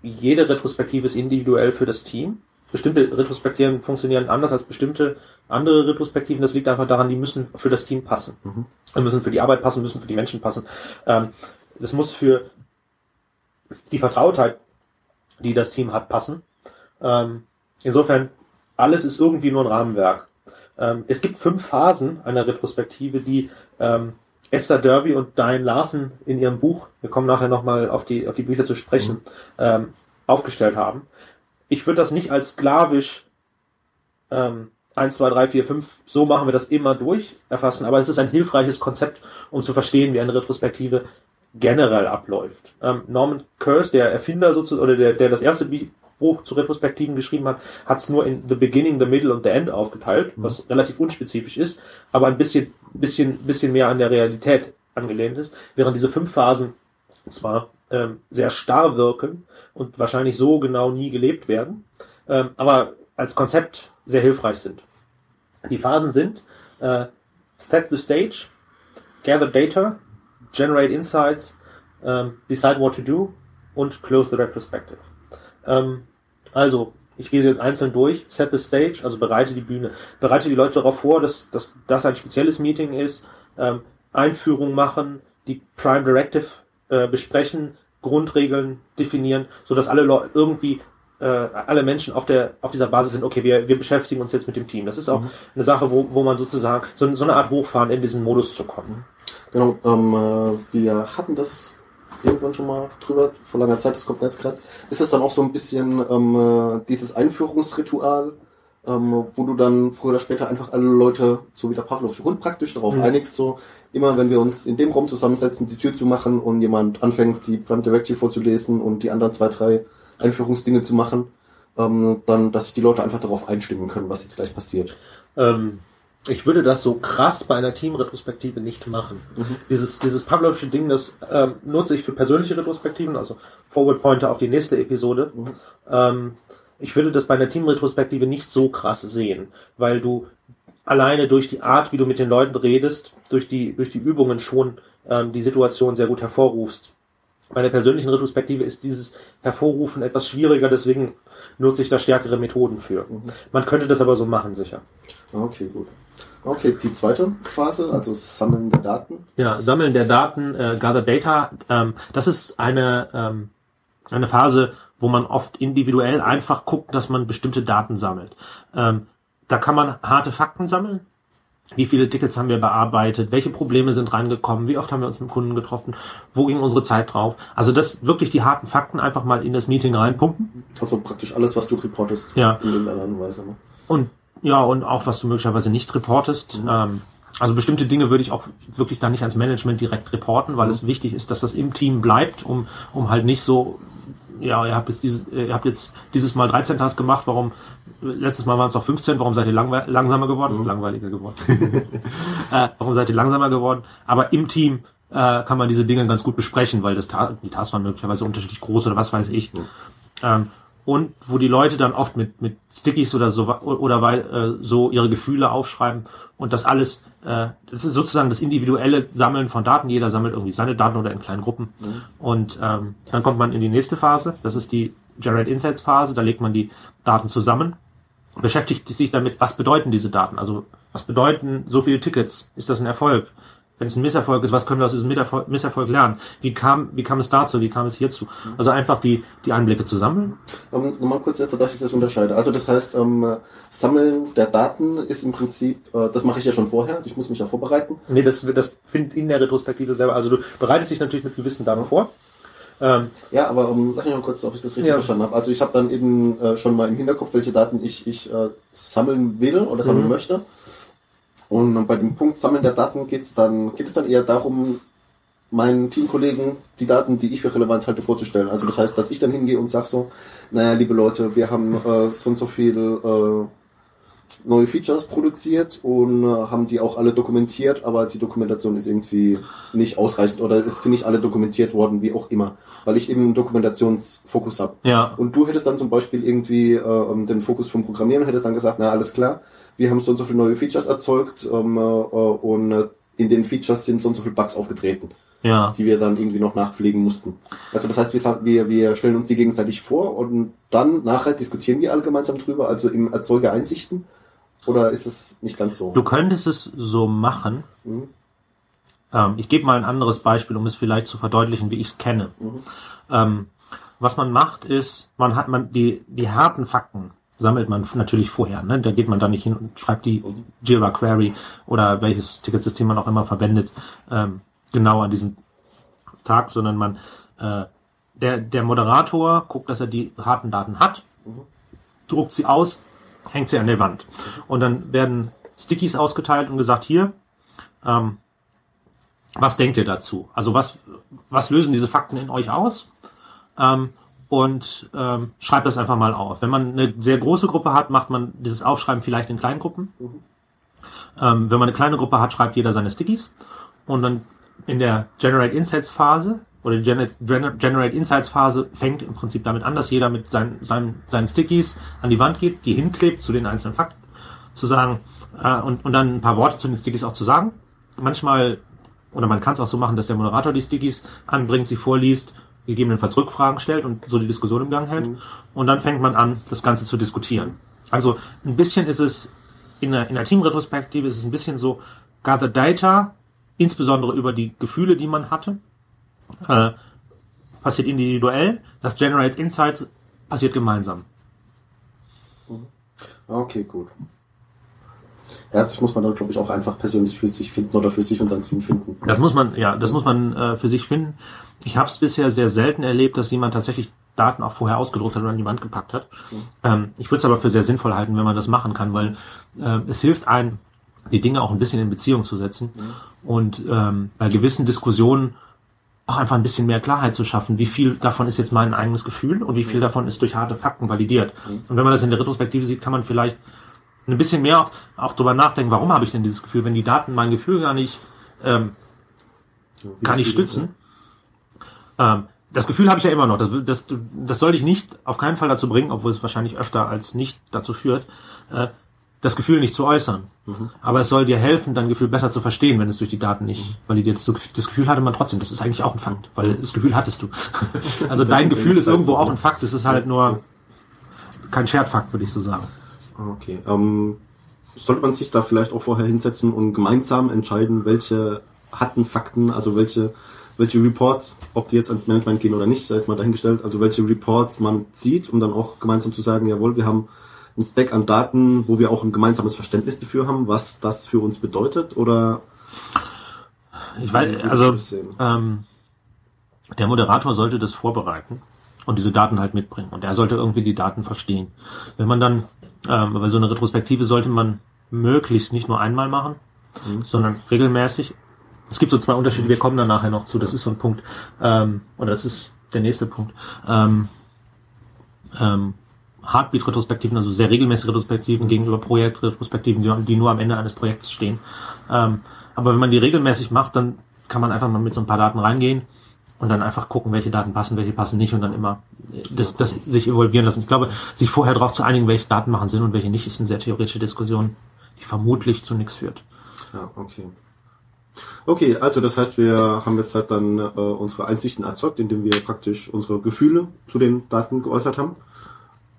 jede Retrospektive ist individuell für das Team. Bestimmte Retrospektiven funktionieren anders als bestimmte andere Retrospektiven. Das liegt einfach daran, die müssen für das Team passen. Die müssen für die Arbeit passen, müssen für die Menschen passen. Ähm, das muss für die Vertrautheit, die das Team hat, passen. Ähm, insofern, alles ist irgendwie nur ein Rahmenwerk. Ähm, es gibt fünf Phasen einer Retrospektive, die ähm, Esther Derby und Diane Larson in ihrem Buch, wir kommen nachher nochmal auf die, auf die Bücher zu sprechen, ähm, aufgestellt haben. Ich würde das nicht als sklavisch ähm, 1, 2, 3, 4, 5, so machen wir das immer durch erfassen, aber es ist ein hilfreiches Konzept, um zu verstehen, wie eine Retrospektive generell abläuft. Ähm, Norman Kurz, der Erfinder sozusagen, oder der, der das erste Buch zu Retrospektiven geschrieben hat, hat es nur in The Beginning, The Middle und The End aufgeteilt, was relativ unspezifisch ist, aber ein bisschen, bisschen, bisschen mehr an der Realität angelehnt ist, während diese fünf Phasen zwar ähm, sehr starr wirken und wahrscheinlich so genau nie gelebt werden, ähm, aber als Konzept sehr hilfreich sind. Die Phasen sind äh, Set the Stage, Gather Data, Generate Insights, ähm, Decide what to do und Close the Retrospective. Ähm, also, ich gehe sie jetzt einzeln durch. Set the Stage, also bereite die Bühne. Bereite die Leute darauf vor, dass, dass das ein spezielles Meeting ist. Ähm, Einführung machen, die Prime Directive äh, besprechen, Grundregeln definieren, so dass alle Leute irgendwie äh, alle Menschen auf der auf dieser Basis sind, okay, wir, wir beschäftigen uns jetzt mit dem Team. Das ist auch eine Sache, wo, wo man sozusagen so, so eine Art Hochfahren in diesen Modus zu kommen. Genau, ähm, äh, wir hatten das irgendwann schon mal drüber, vor langer Zeit, das kommt jetzt gerade. Ist es dann auch so ein bisschen ähm, äh, dieses Einführungsritual, ähm, wo du dann früher oder später einfach alle Leute, so wie der Pavlovsche Hund praktisch, darauf einigst, so immer wenn wir uns in dem Raum zusammensetzen, die Tür zu machen und jemand anfängt, die Prime Directive vorzulesen und die anderen zwei, drei Einführungsdinge zu machen, ähm, dann, dass sich die Leute einfach darauf einstimmen können, was jetzt gleich passiert. Ähm, Ich würde das so krass bei einer Teamretrospektive nicht machen. Dieses, dieses Pavlovsche Ding, das ähm, nutze ich für persönliche Retrospektiven, also Forward Pointer auf die nächste Episode. Ähm, ich würde das bei einer Teamretrospektive nicht so krass sehen, weil du alleine durch die Art, wie du mit den Leuten redest, durch die, durch die Übungen schon ähm, die Situation sehr gut hervorrufst. Bei der persönlichen Retrospektive ist dieses Hervorrufen etwas schwieriger, deswegen nutze ich da stärkere Methoden für. Man könnte das aber so machen, sicher. Okay, gut. Okay, die zweite Phase, also Sammeln der Daten. Ja, Sammeln der Daten, äh, Gather Data, ähm, das ist eine, ähm, eine Phase, wo man oft individuell einfach guckt, dass man bestimmte Daten sammelt. Ähm, da kann man harte Fakten sammeln. Wie viele Tickets haben wir bearbeitet? Welche Probleme sind reingekommen? Wie oft haben wir uns mit Kunden getroffen? Wo ging unsere Zeit drauf? Also das wirklich die harten Fakten einfach mal in das Meeting reinpumpen. Also praktisch alles, was du reportest. Ja. In irgendeiner Art und Weise. Ne? Und ja, und auch was du möglicherweise nicht reportest. Ähm, also bestimmte Dinge würde ich auch wirklich dann nicht ans Management direkt reporten, weil es wichtig ist, dass das im Team bleibt, um, um halt nicht so, ja, ihr habt jetzt dieses, ihr habt jetzt dieses Mal 13 Tasks gemacht, warum, letztes Mal waren es noch 15, warum seid ihr langsamer geworden? Langweiliger geworden. äh, warum seid ihr langsamer geworden? Aber im Team äh, kann man diese Dinge ganz gut besprechen, weil das Ta die Tasks waren möglicherweise unterschiedlich groß oder was weiß ich. Ähm, und wo die Leute dann oft mit, mit Stickies oder so oder weil äh, so ihre Gefühle aufschreiben und das alles, äh, das ist sozusagen das individuelle Sammeln von Daten. Jeder sammelt irgendwie seine Daten oder in kleinen Gruppen. Und ähm, dann kommt man in die nächste Phase, das ist die Generate Insights Phase, da legt man die Daten zusammen, beschäftigt sich damit, was bedeuten diese Daten? Also was bedeuten so viele Tickets? Ist das ein Erfolg? Wenn es ein Misserfolg ist, was können wir aus diesem Misserfolg, Misserfolg lernen? Wie kam, wie kam es dazu? Wie kam es hierzu? Also einfach die, die Einblicke zu sammeln. Ähm, Nochmal kurz jetzt, dass ich das unterscheide. Also das heißt, ähm, Sammeln der Daten ist im Prinzip, äh, das mache ich ja schon vorher, ich muss mich ja vorbereiten. Nee, das, das findet in der Retrospektive selber. Also du bereitest dich natürlich mit gewissen Daten vor. Ähm, Ja, aber um, lass mich mal kurz, ob ich das richtig Ja. verstanden habe. Also ich habe dann eben äh, schon mal im Hinterkopf, welche Daten ich, ich äh, sammeln will oder sammeln Mhm. möchte. Und bei dem Punkt Sammeln der Daten geht's dann, geht es dann eher darum, meinen Teamkollegen die Daten, die ich für relevant halte, vorzustellen. Also das heißt, dass ich dann hingehe und sage so, naja, liebe Leute, wir haben äh, so und so viel äh, neue Features produziert und äh, haben die auch alle dokumentiert, aber die Dokumentation ist irgendwie nicht ausreichend oder es sind nicht alle dokumentiert worden, wie auch immer, weil ich eben einen Dokumentationsfokus habe. Ja. Und du hättest dann zum Beispiel irgendwie äh, den Fokus vom Programmieren und hättest dann gesagt, na alles klar, wir haben so und so viele neue Features erzeugt ähm, äh, und äh, in den Features sind so und so viele Bugs aufgetreten, ja. die wir dann irgendwie noch nachpflegen mussten. Also das heißt, wir, wir, wir stellen uns die gegenseitig vor und dann nachher diskutieren wir alle gemeinsam drüber, also im Erzeuger Einsichten. Oder ist es nicht ganz so? Du könntest es so machen. Ähm, ich gebe mal ein anderes Beispiel, um es vielleicht zu verdeutlichen, wie ich es kenne. Ähm, was man macht, ist, man hat man die die harten Fakten sammelt man natürlich vorher. Ne? Da geht man dann nicht hin und schreibt die Jira Query oder welches Ticketsystem man auch immer verwendet ähm, genau an diesem Tag, sondern man äh, der der Moderator guckt, dass er die harten Daten hat, druckt sie aus, hängt sie an der Wand. Und dann werden Stickies ausgeteilt und gesagt, hier, ähm, was denkt ihr dazu? Also was, was lösen diese Fakten in euch aus? Ähm, und ähm, schreibt das einfach mal auf. Wenn man eine sehr große Gruppe hat, macht man dieses Aufschreiben vielleicht in Kleingruppen. Ähm, wenn man eine kleine Gruppe hat, schreibt jeder seine Stickies. Und dann in der Generate Insights Phase oder Generate Insights Phase fängt im Prinzip damit an, dass jeder mit seinen, seinen, seinen Stickies an die Wand geht, die hinklebt zu den einzelnen Fakten, zu sagen äh, und, und dann ein paar Worte zu den Stickies auch zu sagen. Manchmal, oder man kann es auch so machen, dass der Moderator die Stickies anbringt, sie vorliest, gegebenenfalls Rückfragen stellt und so die Diskussion im Gang hält. Und dann fängt man an, das Ganze zu diskutieren. Also ein bisschen ist es, in der, in der Teamretrospektive ist es ein bisschen so, gather data, insbesondere über die Gefühle, die man hatte, äh, passiert individuell, das Generate Insight passiert gemeinsam. Okay, gut. Das muss man dann, glaube ich, auch einfach persönlich für sich finden oder für sich und sein Team finden. Das muss man, ja, das muss man äh, für sich finden. Ich habe es bisher sehr selten erlebt, dass jemand tatsächlich Daten auch vorher ausgedruckt hat und an die Wand gepackt hat. Ähm, ich würde es aber für sehr sinnvoll halten, wenn man das machen kann, weil äh, es hilft einem, die Dinge auch ein bisschen in Beziehung zu setzen und ähm, bei gewissen Diskussionen auch einfach ein bisschen mehr Klarheit zu schaffen, wie viel davon ist jetzt mein eigenes Gefühl und wie viel davon ist durch harte Fakten validiert. Und wenn man das in der Retrospektive sieht, kann man vielleicht ein bisschen mehr auch, auch drüber nachdenken, warum habe ich denn dieses Gefühl, wenn die Daten mein Gefühl gar nicht ähm, gar nicht stützen. Ähm, das Gefühl habe ich ja immer noch. Das, das, das soll dich nicht auf keinen Fall dazu bringen, obwohl es wahrscheinlich öfter als nicht dazu führt, äh, das Gefühl nicht zu äußern. Mhm. Aber es soll dir helfen, dein Gefühl besser zu verstehen, wenn es durch die Daten nicht, mhm. weil dir das, Gefühl hatte man trotzdem. Das ist eigentlich auch ein Fakt, weil das Gefühl hattest du. also dein Gefühl ist irgendwo auch ein Fakt. Es ist halt nur kein Shared-Fakt, würde ich so sagen. Okay. Ähm, sollte man sich da vielleicht auch vorher hinsetzen und gemeinsam entscheiden, welche hatten Fakten, also welche welche Reports, ob die jetzt ans Management gehen oder nicht, sei jetzt mal dahingestellt, also welche Reports man sieht, um dann auch gemeinsam zu sagen, jawohl, wir haben ein Stack an Daten, wo wir auch ein gemeinsames Verständnis dafür haben, was das für uns bedeutet? Oder ich weiß, also ähm, der Moderator sollte das vorbereiten und diese Daten halt mitbringen und er sollte irgendwie die Daten verstehen. Wenn man dann, ähm, weil so eine Retrospektive sollte man möglichst nicht nur einmal machen, mhm. sondern regelmäßig. Es gibt so zwei Unterschiede, wir kommen dann nachher noch zu, das ist so ein Punkt, ähm, oder das ist der nächste Punkt. Ähm, ähm, Heartbeat-Retrospektiven, also sehr regelmäßige Retrospektiven gegenüber Projekt-Retrospektiven, die, die, nur am Ende eines Projekts stehen. Ähm, aber wenn man die regelmäßig macht, dann kann man einfach mal mit so ein paar Daten reingehen und dann einfach gucken, welche Daten passen, welche passen nicht und dann immer das, das sich evolvieren lassen. Ich glaube, sich vorher darauf zu einigen, welche Daten machen Sinn und welche nicht, ist eine sehr theoretische Diskussion, die vermutlich zu nichts führt. Ja, okay. Okay, also das heißt, wir haben jetzt halt dann äh, unsere Einsichten erzeugt, indem wir praktisch unsere Gefühle zu den Daten geäußert haben.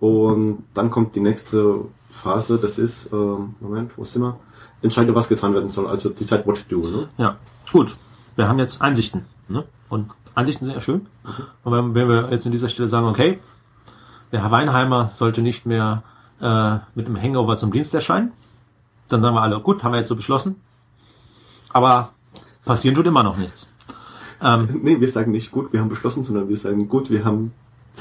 Und dann kommt die nächste Phase, das ist, ähm, Moment, wo sind wir? Entscheide, was getan werden soll, also decide what to do. Ne? Ja, gut. Wir haben jetzt Einsichten. Ne? Und Einsichten sind ja schön. Und wenn, wenn, wir jetzt in dieser Stelle sagen, okay, der Herr Weinheimer sollte nicht mehr äh, mit einem Hangover zum Dienst erscheinen, dann sagen wir alle, gut, haben wir jetzt so beschlossen. Aber passieren tut immer noch nichts. Ähm, nee, wir sagen nicht gut, wir haben beschlossen, sondern wir sagen gut, wir haben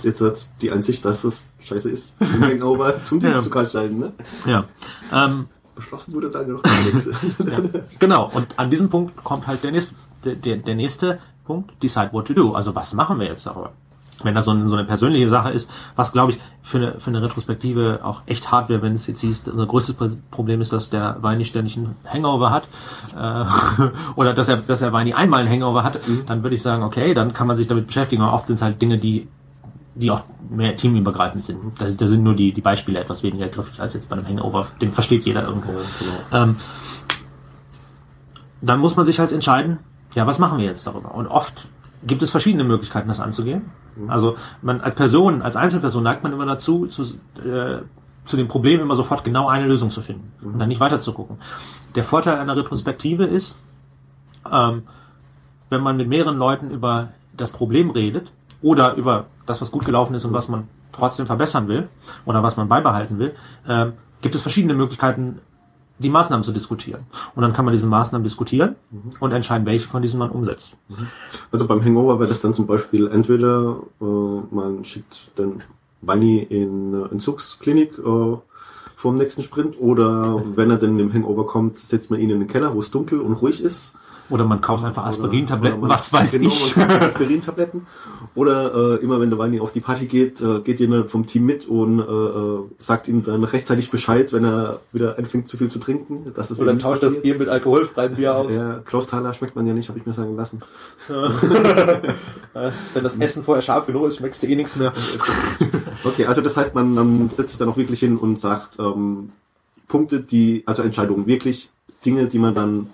jetzt hat die Ansicht, dass es scheiße ist, im Hangover zum Dienst ja. zu kaltsteigen, ne? Ja. Ähm, Beschlossen wurde dann noch gar nichts. ja, genau, und an diesem Punkt kommt halt der nächste, der, der nächste Punkt, decide what to do. Also was machen wir jetzt darüber? Wenn das so, eine, so eine persönliche Sache ist, was glaube ich für eine, für eine Retrospektive auch echt hart wäre, wenn es jetzt hieß, unser größtes Problem ist, dass der Weini ständig einen Hangover hat äh, oder dass er, dass er Weini einmal einen Hangover hat, mhm. dann würde ich sagen, okay, dann kann man sich damit beschäftigen. Aber oft sind es halt Dinge, die die auch mehr teamübergreifend sind. Da, da sind nur die, die Beispiele etwas weniger griffig als jetzt bei einem Hangover. Den versteht jeder irgendwo. Ja, genau. ähm, dann muss man sich halt entscheiden, ja, was machen wir jetzt darüber? Und oft gibt es verschiedene Möglichkeiten, das anzugehen. Mhm. Also man als Person, als Einzelperson neigt man immer dazu, zu, äh, zu dem Problem immer sofort genau eine Lösung zu finden mhm. und dann nicht weiter zu gucken. Der Vorteil einer Retrospektive ist, ähm, wenn man mit mehreren Leuten über das Problem redet oder über das, was gut gelaufen ist und was man trotzdem verbessern will oder was man beibehalten will, äh, gibt es verschiedene Möglichkeiten, die Maßnahmen zu diskutieren. Und dann kann man diese Maßnahmen diskutieren mhm. und entscheiden, welche von diesen man umsetzt. Mhm. Also beim Hangover wäre das dann zum Beispiel entweder äh, man schickt den Bunny in äh, Entzugsklinik äh, vom nächsten Sprint oder wenn er denn im Hangover kommt, setzt man ihn in den Keller, wo es dunkel und ruhig ist oder man kauft einfach Aspirintabletten, was weiß genau, ich. Man kauft Aspirintabletten. Oder äh, immer wenn der Weini auf die Party geht, äh, geht jemand vom Team mit und äh, äh, sagt ihm dann rechtzeitig Bescheid, wenn er wieder anfängt zu viel zu trinken. Das ist Oder tauscht das Bier mit alkoholfreiem Bier aus. Ja, Klaus Thaler schmeckt man ja nicht, habe ich mir sagen lassen. wenn das Essen vorher scharf genug ist, schmeckst du eh nichts mehr. okay, also das heißt, man, man setzt sich dann auch wirklich hin und sagt ähm, Punkte, die, also Entscheidungen, wirklich Dinge, die man dann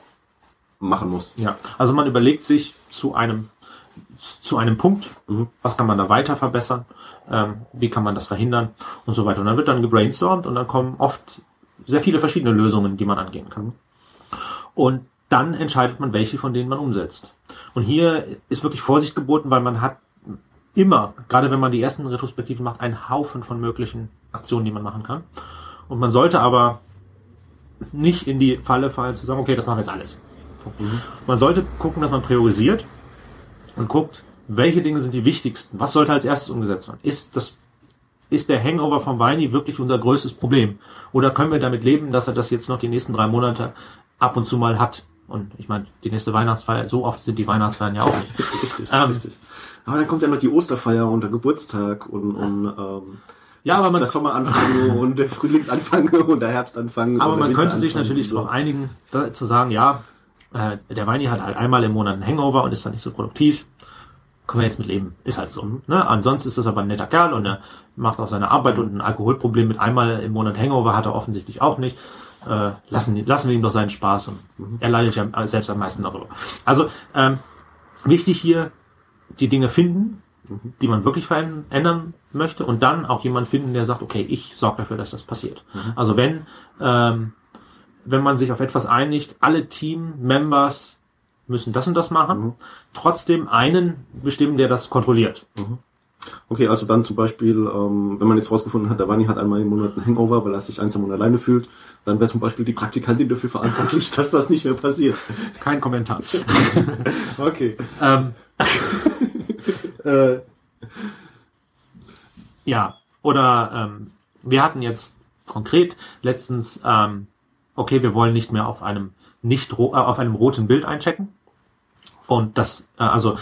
machen muss. Ja, also man überlegt sich zu einem zu einem Punkt, mhm. was kann man da weiter verbessern, ähm, wie kann man das verhindern und so weiter. Und dann wird dann gebrainstormt und dann kommen oft sehr viele verschiedene Lösungen, die man angehen kann. Und dann entscheidet man, welche von denen man umsetzt. Und hier ist wirklich Vorsicht geboten, weil man hat immer, gerade wenn man die ersten Retrospektiven macht, einen Haufen von möglichen Aktionen, die man machen kann. Und man sollte aber nicht in die Falle fallen zu sagen, okay, das machen wir jetzt alles. Mhm. Man sollte gucken, dass man priorisiert und guckt, welche Dinge sind die wichtigsten? Was sollte als erstes umgesetzt werden? Ist das ist der Hangover vom Weini wirklich unser größtes Problem? Oder können wir damit leben, dass er das jetzt noch die nächsten drei Monate ab und zu mal hat? Und ich meine, die nächste Weihnachtsfeier, so oft sind die Weihnachtsfeiern ja auch nicht. richtig, ähm, richtig. Aber dann kommt ja noch die Osterfeier und der Geburtstag und, und ähm, Ja, aber man, der Sommeranfang und der Frühlingsanfang und der Herbstanfang. aber man könnte sich natürlich und darauf einigen, da, zu sagen, ja, äh, der Weini hat halt einmal im Monat einen Hangover und ist dann nicht so produktiv. Können wir jetzt mit leben. Ist halt so. Ne? Ansonsten ist das aber ein netter Kerl und er macht auch seine Arbeit und ein Alkoholproblem mit einmal im Monat Hangover hat er offensichtlich auch nicht. Äh, lassen, lassen wir ihm doch seinen Spaß und er leidet ja selbst am meisten darüber. Also ähm, wichtig hier, die Dinge finden, die man wirklich verändern möchte und dann auch jemand finden, der sagt, okay, ich sorge dafür, dass das passiert. Also wenn ähm, wenn man sich auf etwas einigt, alle Team-Members müssen das und das machen, trotzdem einen bestimmen, der das kontrolliert. Okay, also dann zum Beispiel, ähm, wenn man jetzt rausgefunden hat, der Wani hat einmal im Monat einen Hangover, weil er sich einsam und alleine fühlt, dann wäre zum Beispiel die Praktikantin dafür verantwortlich, dass das nicht mehr passiert. Kein Kommentar. Okay. ähm, Äh, ja, oder ähm, wir hatten jetzt konkret letztens, ähm, okay, wir wollen nicht mehr auf einem nicht ro- äh, auf einem roten Bild einchecken. Und das, äh, also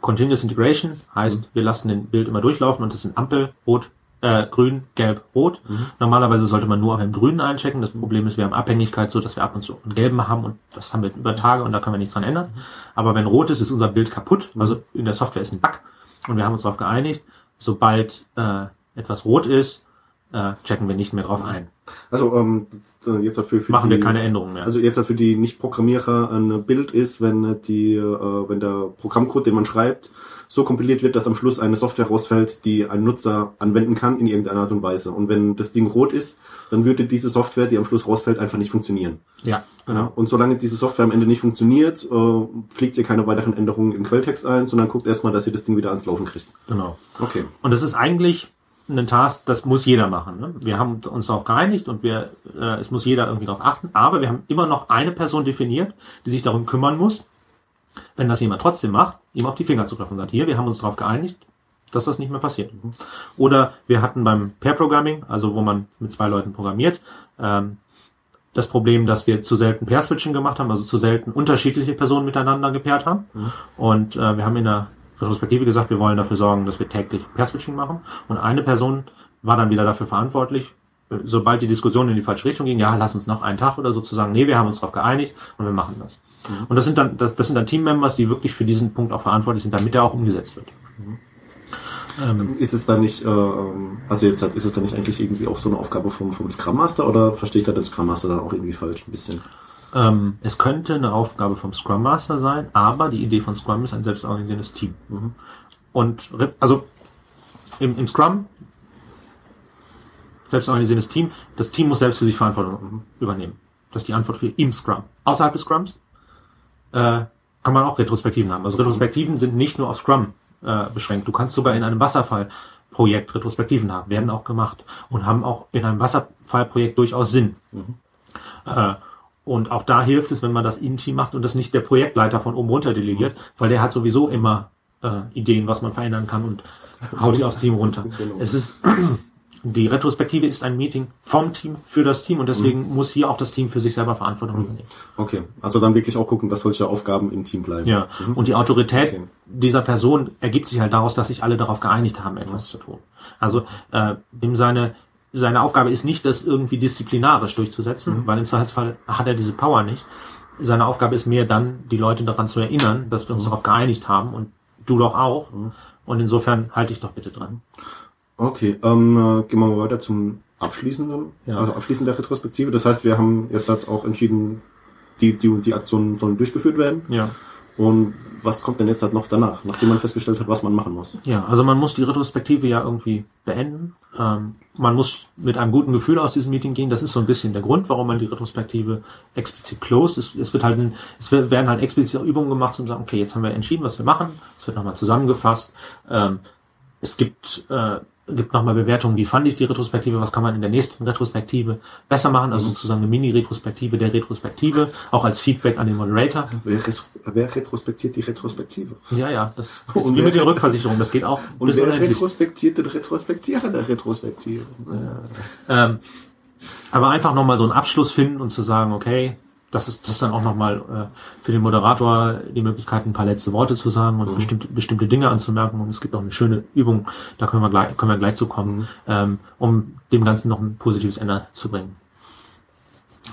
Continuous Integration heißt, wir lassen den Bild immer durchlaufen und das sind Ampel, rot, äh, grün, gelb, rot. Normalerweise sollte man nur auf einem grünen einchecken. Das Problem ist, wir haben Abhängigkeit, so dass wir ab und zu einen gelben haben und das haben wir über Tage und da können wir nichts dran ändern. Aber wenn rot ist, ist unser Bild kaputt. Also in der Software ist ein Bug und wir haben uns darauf geeinigt, sobald äh, etwas rot ist, äh, checken wir nicht mehr drauf ein. Also ähm, jetzt hat für, Machen die, wir keine Änderungen mehr. Also jetzt hat für die Nicht-Programmierer ein Bild ist, wenn die, äh, wenn der Programmcode, den man schreibt, so kompiliert wird, dass am Schluss eine Software rausfällt, die ein Nutzer anwenden kann in irgendeiner Art und Weise. Und wenn das Ding rot ist, dann würde diese Software, die am Schluss rausfällt, einfach nicht funktionieren. ja, Ja, und solange diese Software am Ende nicht funktioniert, äh, pflegt ihr keine weiteren Änderungen im Quelltext ein, sondern guckt erstmal, dass ihr das Ding wieder ans Laufen kriegt. genau. Okay. Und das ist eigentlich ein Task, das muss jeder machen. Ne? Wir haben uns darauf geeinigt und wir, äh, es muss jeder irgendwie darauf achten. Aber wir haben immer noch eine Person definiert, die sich darum kümmern muss, wenn das jemand trotzdem macht, ihm auf die Finger zu klopfen und sagt, hier, wir haben uns darauf geeinigt, dass das nicht mehr passiert. Oder wir hatten beim Pair-Programming, also wo man mit zwei Leuten programmiert, ähm, das Problem, dass wir zu selten Pair-Switching gemacht haben, also zu selten unterschiedliche Personen miteinander gepaart haben. Und äh, wir haben in der Retrospektive gesagt, wir wollen dafür sorgen, dass wir täglich Pair-Switching machen. Und eine Person war dann wieder dafür verantwortlich, sobald die Diskussion in die falsche Richtung ging, ja, lass uns noch einen Tag oder so zu sagen, nee, wir haben uns darauf geeinigt und wir machen das. Und das sind dann, das, das sind dann Teammembers, die wirklich für diesen Punkt auch verantwortlich sind, damit er auch umgesetzt wird. Ist es dann nicht, äh, ähm, also jetzt hat, ist es dann nicht eigentlich irgendwie auch so eine Aufgabe vom, vom Scrum Master oder verstehe ich da den Scrum Master dann auch irgendwie falsch ein bisschen? Ähm, es könnte eine Aufgabe vom Scrum Master sein, aber die Idee von Scrum ist ein selbstorganisierendes Team. Und re- also im, im Scrum selbstorganisierendes Team, das Team muss selbst für sich Verantwortung übernehmen. Das ist die Antwort für im Scrum. Außerhalb des Scrums äh, kann man auch Retrospektiven haben. Also Retrospektiven sind nicht nur auf Scrum äh, beschränkt. Du kannst sogar in einem Wasserfallprojekt Retrospektiven haben, werden auch gemacht und haben auch in einem Wasserfallprojekt durchaus Sinn. Äh, und auch da hilft es, wenn man das im Team macht und das nicht der Projektleiter von oben runter delegiert, weil der hat sowieso immer äh, Ideen, was man verändern kann und haut die aufs Team runter. Genau. Es ist die Retrospektive ist ein Meeting vom Team für das Team und deswegen muss hier auch das Team für sich selber Verantwortung übernehmen. Okay, also dann wirklich auch gucken, dass solche Aufgaben im Team bleiben. Ja, und die Autorität Okay. dieser Person ergibt sich halt daraus, dass sich alle darauf geeinigt haben, etwas zu tun. Also äh, ihm seine seine Aufgabe ist nicht, das irgendwie disziplinarisch durchzusetzen, weil im Zweifelsfall hat er diese Power nicht. Seine Aufgabe ist mehr dann, die Leute daran zu erinnern, dass wir uns darauf geeinigt haben und du doch auch. Und insofern halte ich doch bitte dran. Okay, ähm, äh, gehen wir mal weiter zum abschließenden, Ja. also abschließend der Retrospektive. Das heißt, wir haben jetzt halt auch entschieden, die, die und die Aktionen sollen durchgeführt werden. Ja. Und was kommt denn jetzt halt noch danach, nachdem man festgestellt hat, was man machen muss? Ja, also man muss die Retrospektive ja irgendwie beenden. Ähm, man muss mit einem guten Gefühl aus diesem Meeting gehen. Das ist so ein bisschen der Grund, warum man die Retrospektive explizit closed. Es, es wird halt, ein, es werden halt explizit Übungen gemacht, um zu sagen, okay, jetzt haben wir entschieden, was wir machen. Es wird nochmal zusammengefasst. Ähm, es gibt, äh, gibt nochmal Bewertungen, wie fand ich die Retrospektive, was kann man in der nächsten Retrospektive besser machen, also sozusagen eine Mini-Retrospektive der Retrospektive, auch als Feedback an den Moderator. Wer, wer retrospektiert die Retrospektive? Ja, ja, das ist Und wie mit der Rückversicherung, das geht auch Und wer unendlich. retrospektiert den Retrospektierer der Retrospektive? Ähm, aber einfach nochmal so einen Abschluss finden und zu sagen, okay, das ist das ist dann auch nochmal äh, für den Moderator die Möglichkeit, ein paar letzte Worte zu sagen und bestimmte, bestimmte Dinge anzumerken. Und es gibt auch eine schöne Übung, da können wir gleich, können wir gleich zu kommen, ähm, um dem Ganzen noch ein positives Ende zu bringen.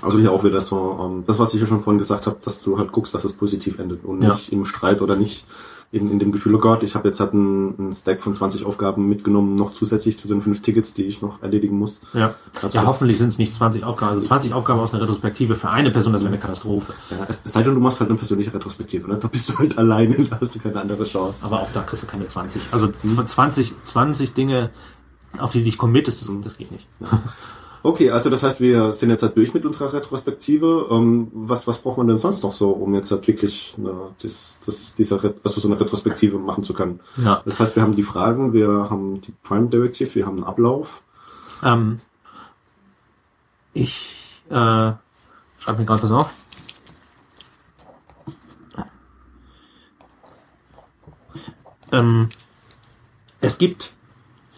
Also hier auch wieder so, ähm, das, was ich ja schon vorhin gesagt habe, dass du halt guckst, dass es positiv endet und Ja. nicht im Streit oder nicht in, in dem Gefühl, oh Gott, ich habe jetzt halt einen, einen Stack von 20 Aufgaben mitgenommen, noch zusätzlich zu den fünf Tickets, die ich noch erledigen muss. Ja, Also ja hoffentlich sind es nicht 20 Aufgaben. Also 20 Aufgaben aus einer Retrospektive für eine Person, das wäre eine Katastrophe. Ja, es es sei denn, du machst halt eine persönliche Retrospektive, ne? Da bist du halt alleine, da hast du keine andere Chance. Aber auch da kriegst du keine 20. Also 20, 20 Dinge, auf die dich committest, das, das geht nicht. Okay, also das heißt, wir sind jetzt halt durch mit unserer Retrospektive. Ähm, was, was braucht man denn sonst noch so, um jetzt halt wirklich eine, das, das, dieser, also so eine Retrospektive machen zu können? Ja. Das heißt, wir haben die Fragen, wir haben die Prime Directive, wir haben einen Ablauf. Ähm, ich äh, schreibe mir gerade was auf. Ähm, es gibt,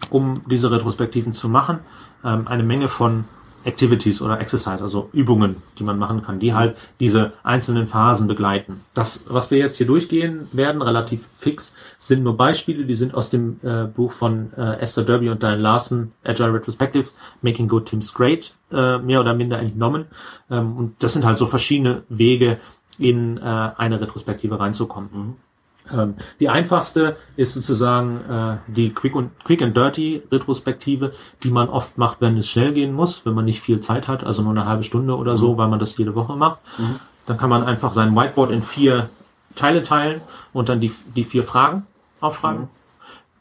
um diese Retrospektiven zu machen, ähm, eine Menge von Activities oder Exercise, also Übungen, die man machen kann, die halt diese einzelnen Phasen begleiten. Das, was wir jetzt hier durchgehen werden, relativ fix, sind nur Beispiele, die sind aus dem äh, Buch von äh, Esther Derby und Diane Larson, Agile Retrospective, Making Good Teams Great, äh, mehr oder minder entnommen. Ähm, und das sind halt so verschiedene Wege, in äh, eine Retrospektive reinzukommen. Ähm, die einfachste ist sozusagen äh, die Quick, und, Quick and Dirty Retrospektive, die man oft macht, wenn es schnell gehen muss, wenn man nicht viel Zeit hat, also nur eine halbe Stunde oder so, weil man das jede Woche macht. Dann kann man einfach sein Whiteboard in vier Teile teilen und dann die, die vier Fragen aufschreiben.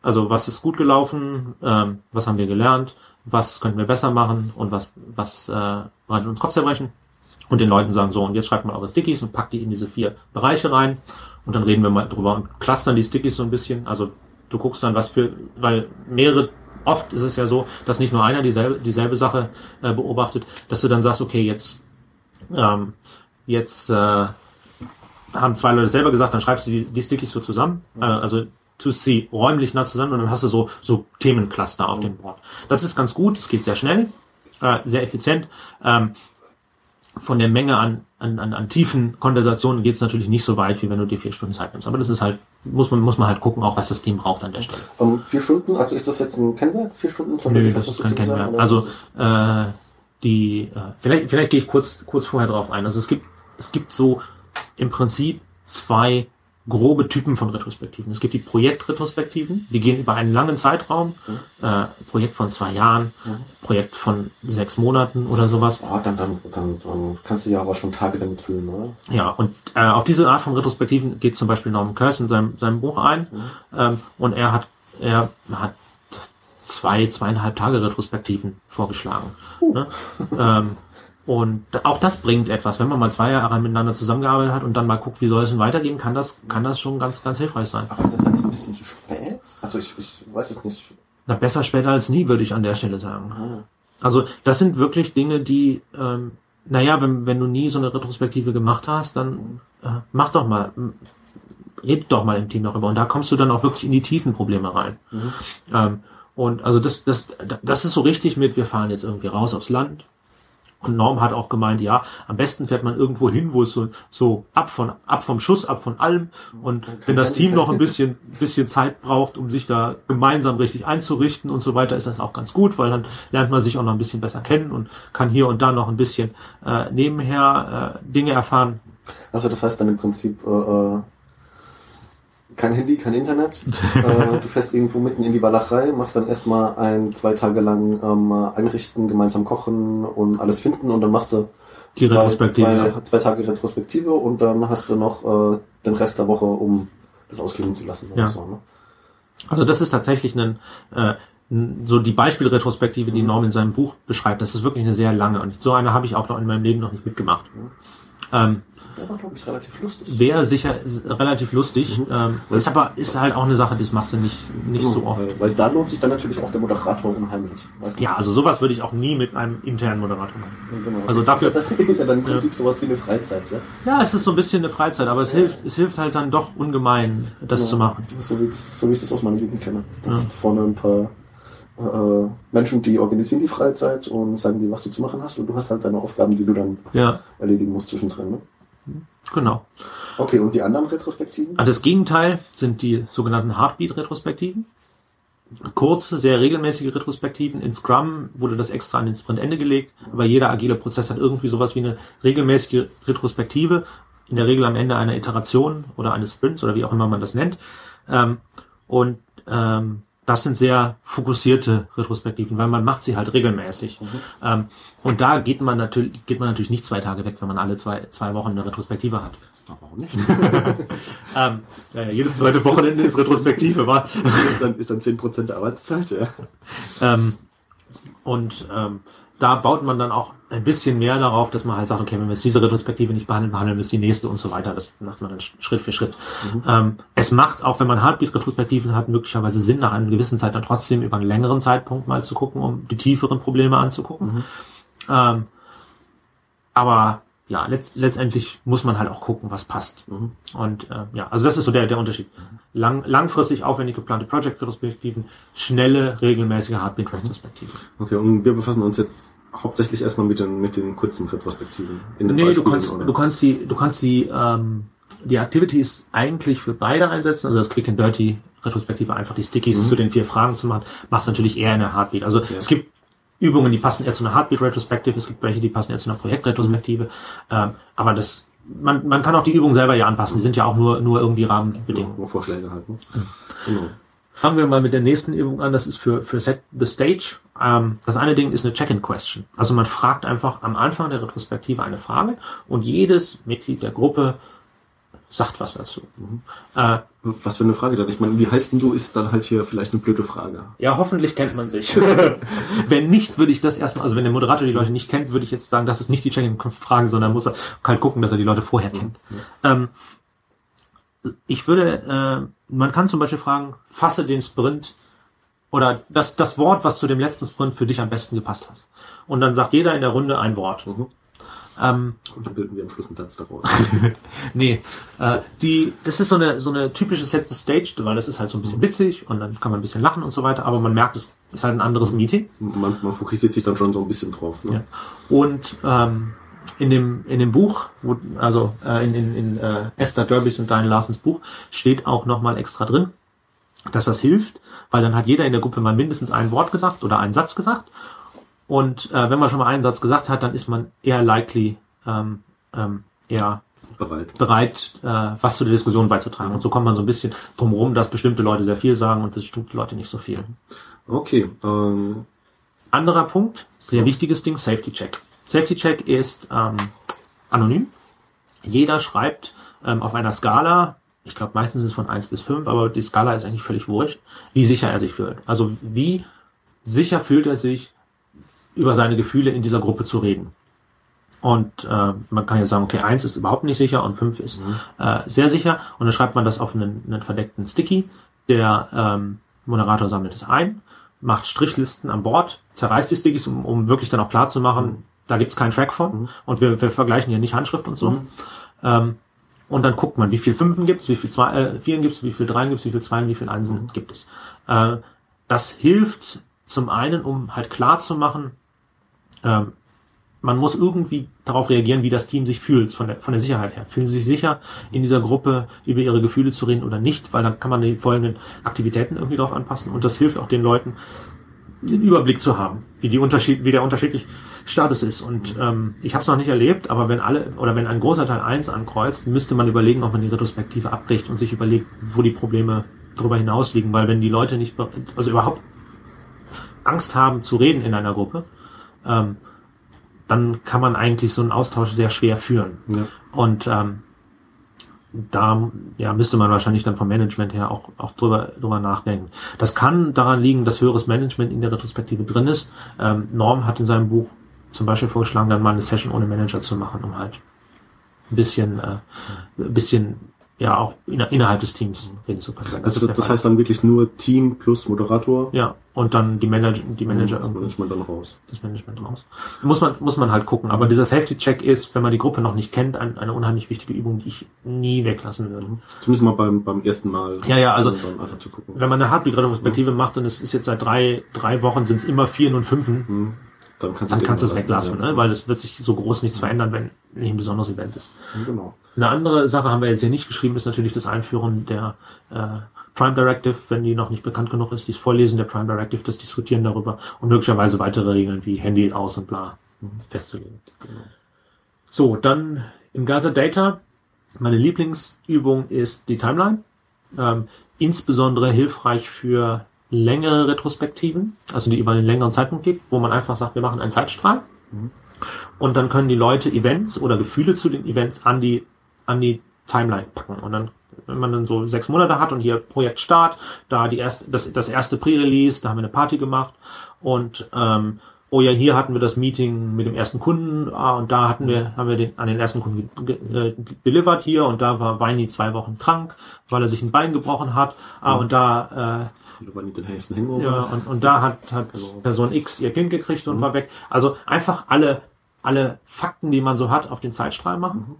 Also was ist gut gelaufen, ähm, was haben wir gelernt, was könnten wir besser machen und was, was äh, bereitet uns Kopfzerbrechen. Und den Leuten sagen, so, und jetzt schreibt mal eure Stickies und packt die in diese vier Bereiche rein. Und dann reden wir mal drüber und clustern die Stickies so ein bisschen. Also du guckst dann, was für, weil mehrere, oft ist es ja so, dass nicht nur einer dieselbe, dieselbe Sache äh, beobachtet, dass du dann sagst, okay, jetzt, ähm, jetzt äh, haben zwei Leute selber gesagt, dann schreibst du die, die Stickies so zusammen. Äh, also tust sie räumlich nah zusammen und dann hast du so, so Themencluster auf dem Board. Das ist ganz gut, es geht sehr schnell, äh, sehr effizient. Ähm, von der Menge an, an, an, an tiefen Konversationen geht es natürlich nicht so weit, wie wenn du dir vier Stunden Zeit nimmst. Aber das ist halt, muss man, muss man halt gucken, auch was das Team braucht an der Stelle. Ähm, vier Stunden, also ist das jetzt ein Kennwert? Vier Stunden? Soll Nö, das ist kein Kennwert. Also äh, die, äh, vielleicht, vielleicht gehe ich kurz, kurz vorher drauf ein. Also es gibt, es gibt so im Prinzip zwei grobe Typen von Retrospektiven. Es gibt die Projektretrospektiven, die gehen über einen langen Zeitraum, äh, Projekt von zwei Jahren, Projekt von sechs Monaten oder sowas. Oh, dann, dann, dann, dann kannst du ja aber schon Tage damit füllen, oder? Ja, und äh, auf diese Art von Retrospektiven geht zum Beispiel Norman Curse in seinem, seinem Buch ein. Ähm, und er hat, er hat zwei, zweieinhalb Tage Retrospektiven vorgeschlagen. Ne? ähm, und auch das bringt etwas, wenn man mal zwei Jahre miteinander zusammengearbeitet hat und dann mal guckt, wie soll es denn weitergehen, kann das, kann das schon ganz, ganz hilfreich sein. Aber ist das dann nicht ein bisschen zu spät? Also ich, ich weiß es nicht. Na, besser später als nie, würde ich an der Stelle sagen. Also das sind wirklich Dinge, die, ähm, naja, wenn, wenn du nie so eine Retrospektive gemacht hast, dann äh, mach doch mal, red doch mal im Team darüber. Und da kommst du dann auch wirklich in die tiefen Probleme rein. Ähm, und also das, das, das ist so richtig mit, wir fahren jetzt irgendwie raus aufs Land. Und Norm hat auch gemeint, ja, am besten fährt man irgendwo hin, wo es so, so ab von, ab vom Schuss, ab von allem. Und wenn das Team noch ein bisschen, bisschen Zeit braucht, um sich da gemeinsam richtig einzurichten und so weiter, ist das auch ganz gut, weil dann lernt man sich auch noch ein bisschen besser kennen und kann hier und da noch ein bisschen äh, nebenher äh, Dinge erfahren. Also das heißt dann im Prinzip äh, äh, kein Handy, kein Internet. äh, du fährst irgendwo mitten in die Walachei, machst dann erstmal ein, zwei Tage lang ähm, einrichten, gemeinsam kochen und alles finden und dann machst du Die zwei, zwei, zwei Tage Retrospektive und dann hast du noch äh, den Rest der Woche, um das ausklingen zu lassen. Ja. so, ne? Also das ist tatsächlich ein, äh, so die Beispielretrospektive, die Norm in seinem Buch beschreibt. Das ist wirklich eine sehr lange und so eine habe ich auch noch in meinem Leben noch nicht mitgemacht. Ähm, Der war, glaube ich, relativ lustig. Wäre sicher relativ lustig. Ähm, ist aber ist halt auch eine Sache, das machst du nicht nicht so oft. Weil, da lohnt sich dann natürlich auch der Moderator unheimlich. Weißt du? Ja, also sowas würde ich auch nie mit einem internen Moderator machen. Genau. Also ist, dafür- ist ja, dann, ist ja dann im Prinzip sowas wie eine Freizeit, ja? Ja, es ist so ein bisschen eine Freizeit, aber es hilft es hilft halt dann doch ungemein, das zu machen. So wie, das, so wie ich das aus meiner Jugend kenne. Da hast du vorne ein paar äh, Menschen, die organisieren die Freizeit und sagen dir, was du zu machen hast und du hast halt deine Aufgaben, die du dann Ja, erledigen musst zwischendrin. Ne? Genau. Okay, und die anderen Retrospektiven? Also das Gegenteil sind die sogenannten Heartbeat-Retrospektiven. Kurze, sehr regelmäßige Retrospektiven. In Scrum wurde das extra an den Sprintende gelegt, aber jeder agile Prozess hat irgendwie sowas wie eine regelmäßige Retrospektive, in der Regel am Ende einer Iteration oder eines Sprints oder wie auch immer man das nennt. Ähm, und ähm, das sind sehr fokussierte Retrospektiven, weil man macht sie halt regelmäßig. Ähm, und da geht man natürlich geht man natürlich nicht zwei Tage weg, wenn man alle zwei zwei Wochen eine Retrospektive hat. Ach, warum nicht? Ähm, ja, jedes zweite Wochenende ist Retrospektive, war. ist dann, ist dann 10% der Arbeitszeit, ja. Ähm, und ähm, da baut man dann auch ein bisschen mehr darauf, dass man halt sagt, okay, wenn wir jetzt diese Retrospektive nicht behandeln, behandeln wir jetzt die nächste und so weiter. Das macht man dann Schritt für Schritt. Ähm, es macht, auch wenn man Heartbeat-Retrospektiven hat, möglicherweise Sinn, nach einer gewissen Zeit dann trotzdem über einen längeren Zeitpunkt mal zu gucken, um die tieferen Probleme anzugucken. Ähm, aber ja, letzt, letztendlich muss man halt auch gucken, was passt. Und äh, ja, also das ist so der, der Unterschied. Lang, langfristig aufwendig geplante Project-Retrospektiven, schnelle, regelmäßige Heartbeat-Retrospektiven. Okay, und wir befassen uns jetzt hauptsächlich erstmal mit den, mit den kurzen Retrospektiven. In den Nee, du kannst, oder? du kannst die, du kannst die, ähm, die Activities eigentlich für beide einsetzen, also das Quick and Dirty Retrospektive einfach die Stickies zu den vier Fragen zu machen, machst du natürlich eher in der Heartbeat. Also es gibt Übungen, die passen eher zu einer Heartbeat Retrospektive, es gibt welche, die passen eher zu einer Projektretrospektive, ähm, aber das, man, man kann auch die Übung selber ja anpassen, die sind ja auch nur, nur irgendwie Rahmenbedingungen. Nur Vorschläge halt. Ne? Genau. Fangen wir mal mit der nächsten Übung an. Das ist für, für Set the Stage. Ähm, das eine Ding ist eine Check-in-Question. Also man fragt einfach am Anfang der Retrospektive eine Frage und jedes Mitglied der Gruppe sagt was dazu. Äh, Was für eine Frage dann? Ich meine, wie heißt denn du, ist dann halt hier vielleicht eine blöde Frage. ja, hoffentlich kennt man sich. wenn nicht, würde ich das erstmal, also wenn der Moderator die Leute nicht kennt, würde ich jetzt sagen, das ist nicht die Check-in-Frage, sondern muss er halt gucken, dass er die Leute vorher kennt. Ähm, ich würde, äh, man kann zum Beispiel fragen, fasse den Sprint oder das, das Wort, was zu dem letzten Sprint für dich am besten gepasst hat. Und dann sagt jeder in der Runde ein Wort. Ähm, Und dann bilden wir am Schluss einen Satz daraus. nee, äh, die, das ist so eine, so eine typische Set the Stage, weil das ist halt so ein bisschen witzig und dann kann man ein bisschen lachen und so weiter, aber man merkt, es ist halt ein anderes Meeting. man, man fokussiert sich dann schon so ein bisschen drauf. Ne? Ja. Und ähm, in dem in dem Buch, wo, also äh, in, in, in äh, Esther Derbys und Diane Larsens Buch, steht auch nochmal extra drin, dass das hilft, weil dann hat jeder in der Gruppe mal mindestens ein Wort gesagt oder einen Satz gesagt. Und äh, wenn man schon mal einen Satz gesagt hat, dann ist man eher likely, ähm, ähm, eher Bereit. bereit, äh, was zu der Diskussion beizutragen. Und so kommt man so ein bisschen drum rum, dass bestimmte Leute sehr viel sagen und bestimmte Leute nicht so viel. Okay. Ähm, Anderer Punkt, sehr wichtiges Ding, Safety Check. Safety Check ist ähm, anonym. Jeder schreibt ähm, auf einer Skala, ich glaube meistens ist es von 1 bis 5, aber die Skala ist eigentlich völlig wurscht, wie sicher er sich fühlt. Also wie sicher fühlt er sich, über seine Gefühle in dieser Gruppe zu reden. Und äh, man kann ja sagen, okay, 1 ist überhaupt nicht sicher und 5 ist äh, sehr sicher. Und dann schreibt man das auf einen, einen verdeckten Sticky. Der ähm, Moderator sammelt es ein, macht Strichlisten an Bord, zerreißt die Stickies, um, um wirklich dann auch klar zu machen, da gibt's keinen Track von. Und wir, wir vergleichen ja nicht Handschrift und so. Ähm, und dann guckt man, wie viel Fünfen gibt's, wie viel zwei, äh, Vieren gibt's, wie viel Dreien gibt's, wie viel Zweien, wie viel Einsen gibt es. Äh, das hilft zum einen, um halt klar zu machen, ähm, man muss irgendwie darauf reagieren, wie das Team sich fühlt, von der, von der Sicherheit her. Fühlen sie sich sicher, in dieser Gruppe über ihre Gefühle zu reden oder nicht, weil dann kann man die folgenden Aktivitäten irgendwie darauf anpassen und das hilft auch den Leuten, den Überblick zu haben, wie die Unterschied, wie der unterschiedliche Status ist. Und ähm, ich habe es noch nicht erlebt, aber wenn alle oder wenn ein großer Teil eins ankreuzt, müsste man überlegen, ob man die Retrospektive abbricht und sich überlegt, wo die Probleme darüber hinaus liegen, weil wenn die Leute nicht, also überhaupt Angst haben zu reden in einer Gruppe, ähm, dann kann man eigentlich so einen Austausch sehr schwer führen. Ja. Und ähm, da ja, müsste man wahrscheinlich dann vom Management her auch, auch drüber, drüber nachdenken. Das kann daran liegen, dass höheres Management in der Retrospektive drin ist. Ähm, Norm hat in seinem Buch zum Beispiel vorgeschlagen, dann mal eine Session ohne Manager zu machen, um halt ein bisschen, äh, ein bisschen ja auch inner, innerhalb des Teams reden zu können. also das, das heißt dann wirklich nur Team plus Moderator. ja, und dann die Manager, die Manager das Management dann raus. das Management raus. Muss man, muss man halt gucken. Aber dieser Safety-Check ist, wenn man die Gruppe noch nicht kennt, ein, eine unheimlich wichtige Übung, die ich nie weglassen würde. Zumindest mal beim, beim ersten Mal. Ja, ja, also- Dann einfach zu gucken. Wenn man eine Heartbeat-Retrospektive macht und es ist jetzt seit drei, drei Wochen sind es immer Vieren und Fünfen, Dann kannst, dann kannst du es weglassen, ja. ne? weil es wird sich so groß nichts verändern, wenn nicht ein besonderes Event ist. Genau. Eine andere Sache haben wir jetzt hier nicht geschrieben, ist natürlich das Einführen der äh, Prime Directive, wenn die noch nicht bekannt genug ist, dieses Vorlesen der Prime Directive, das Diskutieren darüber und möglicherweise weitere Regeln wie Handy aus und bla festzulegen. So, dann im Gaza Data, meine Lieblingsübung ist die Timeline. Ähm, insbesondere hilfreich für längere Retrospektiven, also die über einen längeren Zeitpunkt geht, wo man einfach sagt, wir machen einen Zeitstrahl. Und dann können die Leute Events oder Gefühle zu den Events an die, an die Timeline packen. Und dann, wenn man dann so sechs Monate hat und hier Projekt Start, da die erste, das, das erste Pre-Release, da haben wir eine Party gemacht. Und ähm, oh ja, hier hatten wir das Meeting mit dem ersten Kunden, ah, und da hatten wir, haben wir den, an den ersten Kunden äh, delivered hier. Und da war Weini zwei Wochen krank, weil er sich ein Bein gebrochen hat, ah, und da äh, Nicht den nächsten Hangover. ja, und, und da hat, hat Person X ihr Kind gekriegt und war weg. Also einfach alle, alle Fakten, die man so hat, auf den Zeitstrahl machen.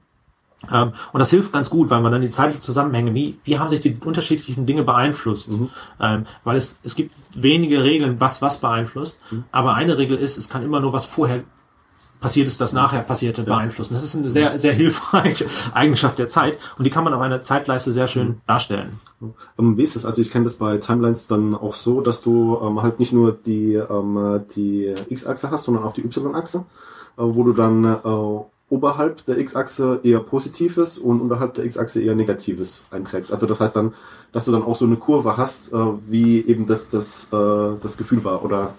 Ähm, und das hilft ganz gut, weil man dann die zeitlichen Zusammenhänge, wie, wie haben sich die unterschiedlichen Dinge beeinflusst? Ähm, weil es, es gibt wenige Regeln, was was beeinflusst. Aber eine Regel ist, es kann immer nur was vorher passiert ist, das nachher passierte beeinflussen. Das ist eine sehr, sehr hilfreiche Eigenschaft der Zeit und die kann man auf einer Zeitleiste sehr schön darstellen. Ähm, wie ist das? Also ich kenne das bei Timelines dann auch so, dass du ähm, halt nicht nur die, ähm, die X-Achse hast, sondern auch die Y-Achse, äh, wo du dann äh, oberhalb der X-Achse eher Positives und unterhalb der X-Achse eher Negatives einträgst. Also das heißt dann, dass du dann auch so eine Kurve hast, äh, wie eben das, das, äh, das Gefühl war. Oder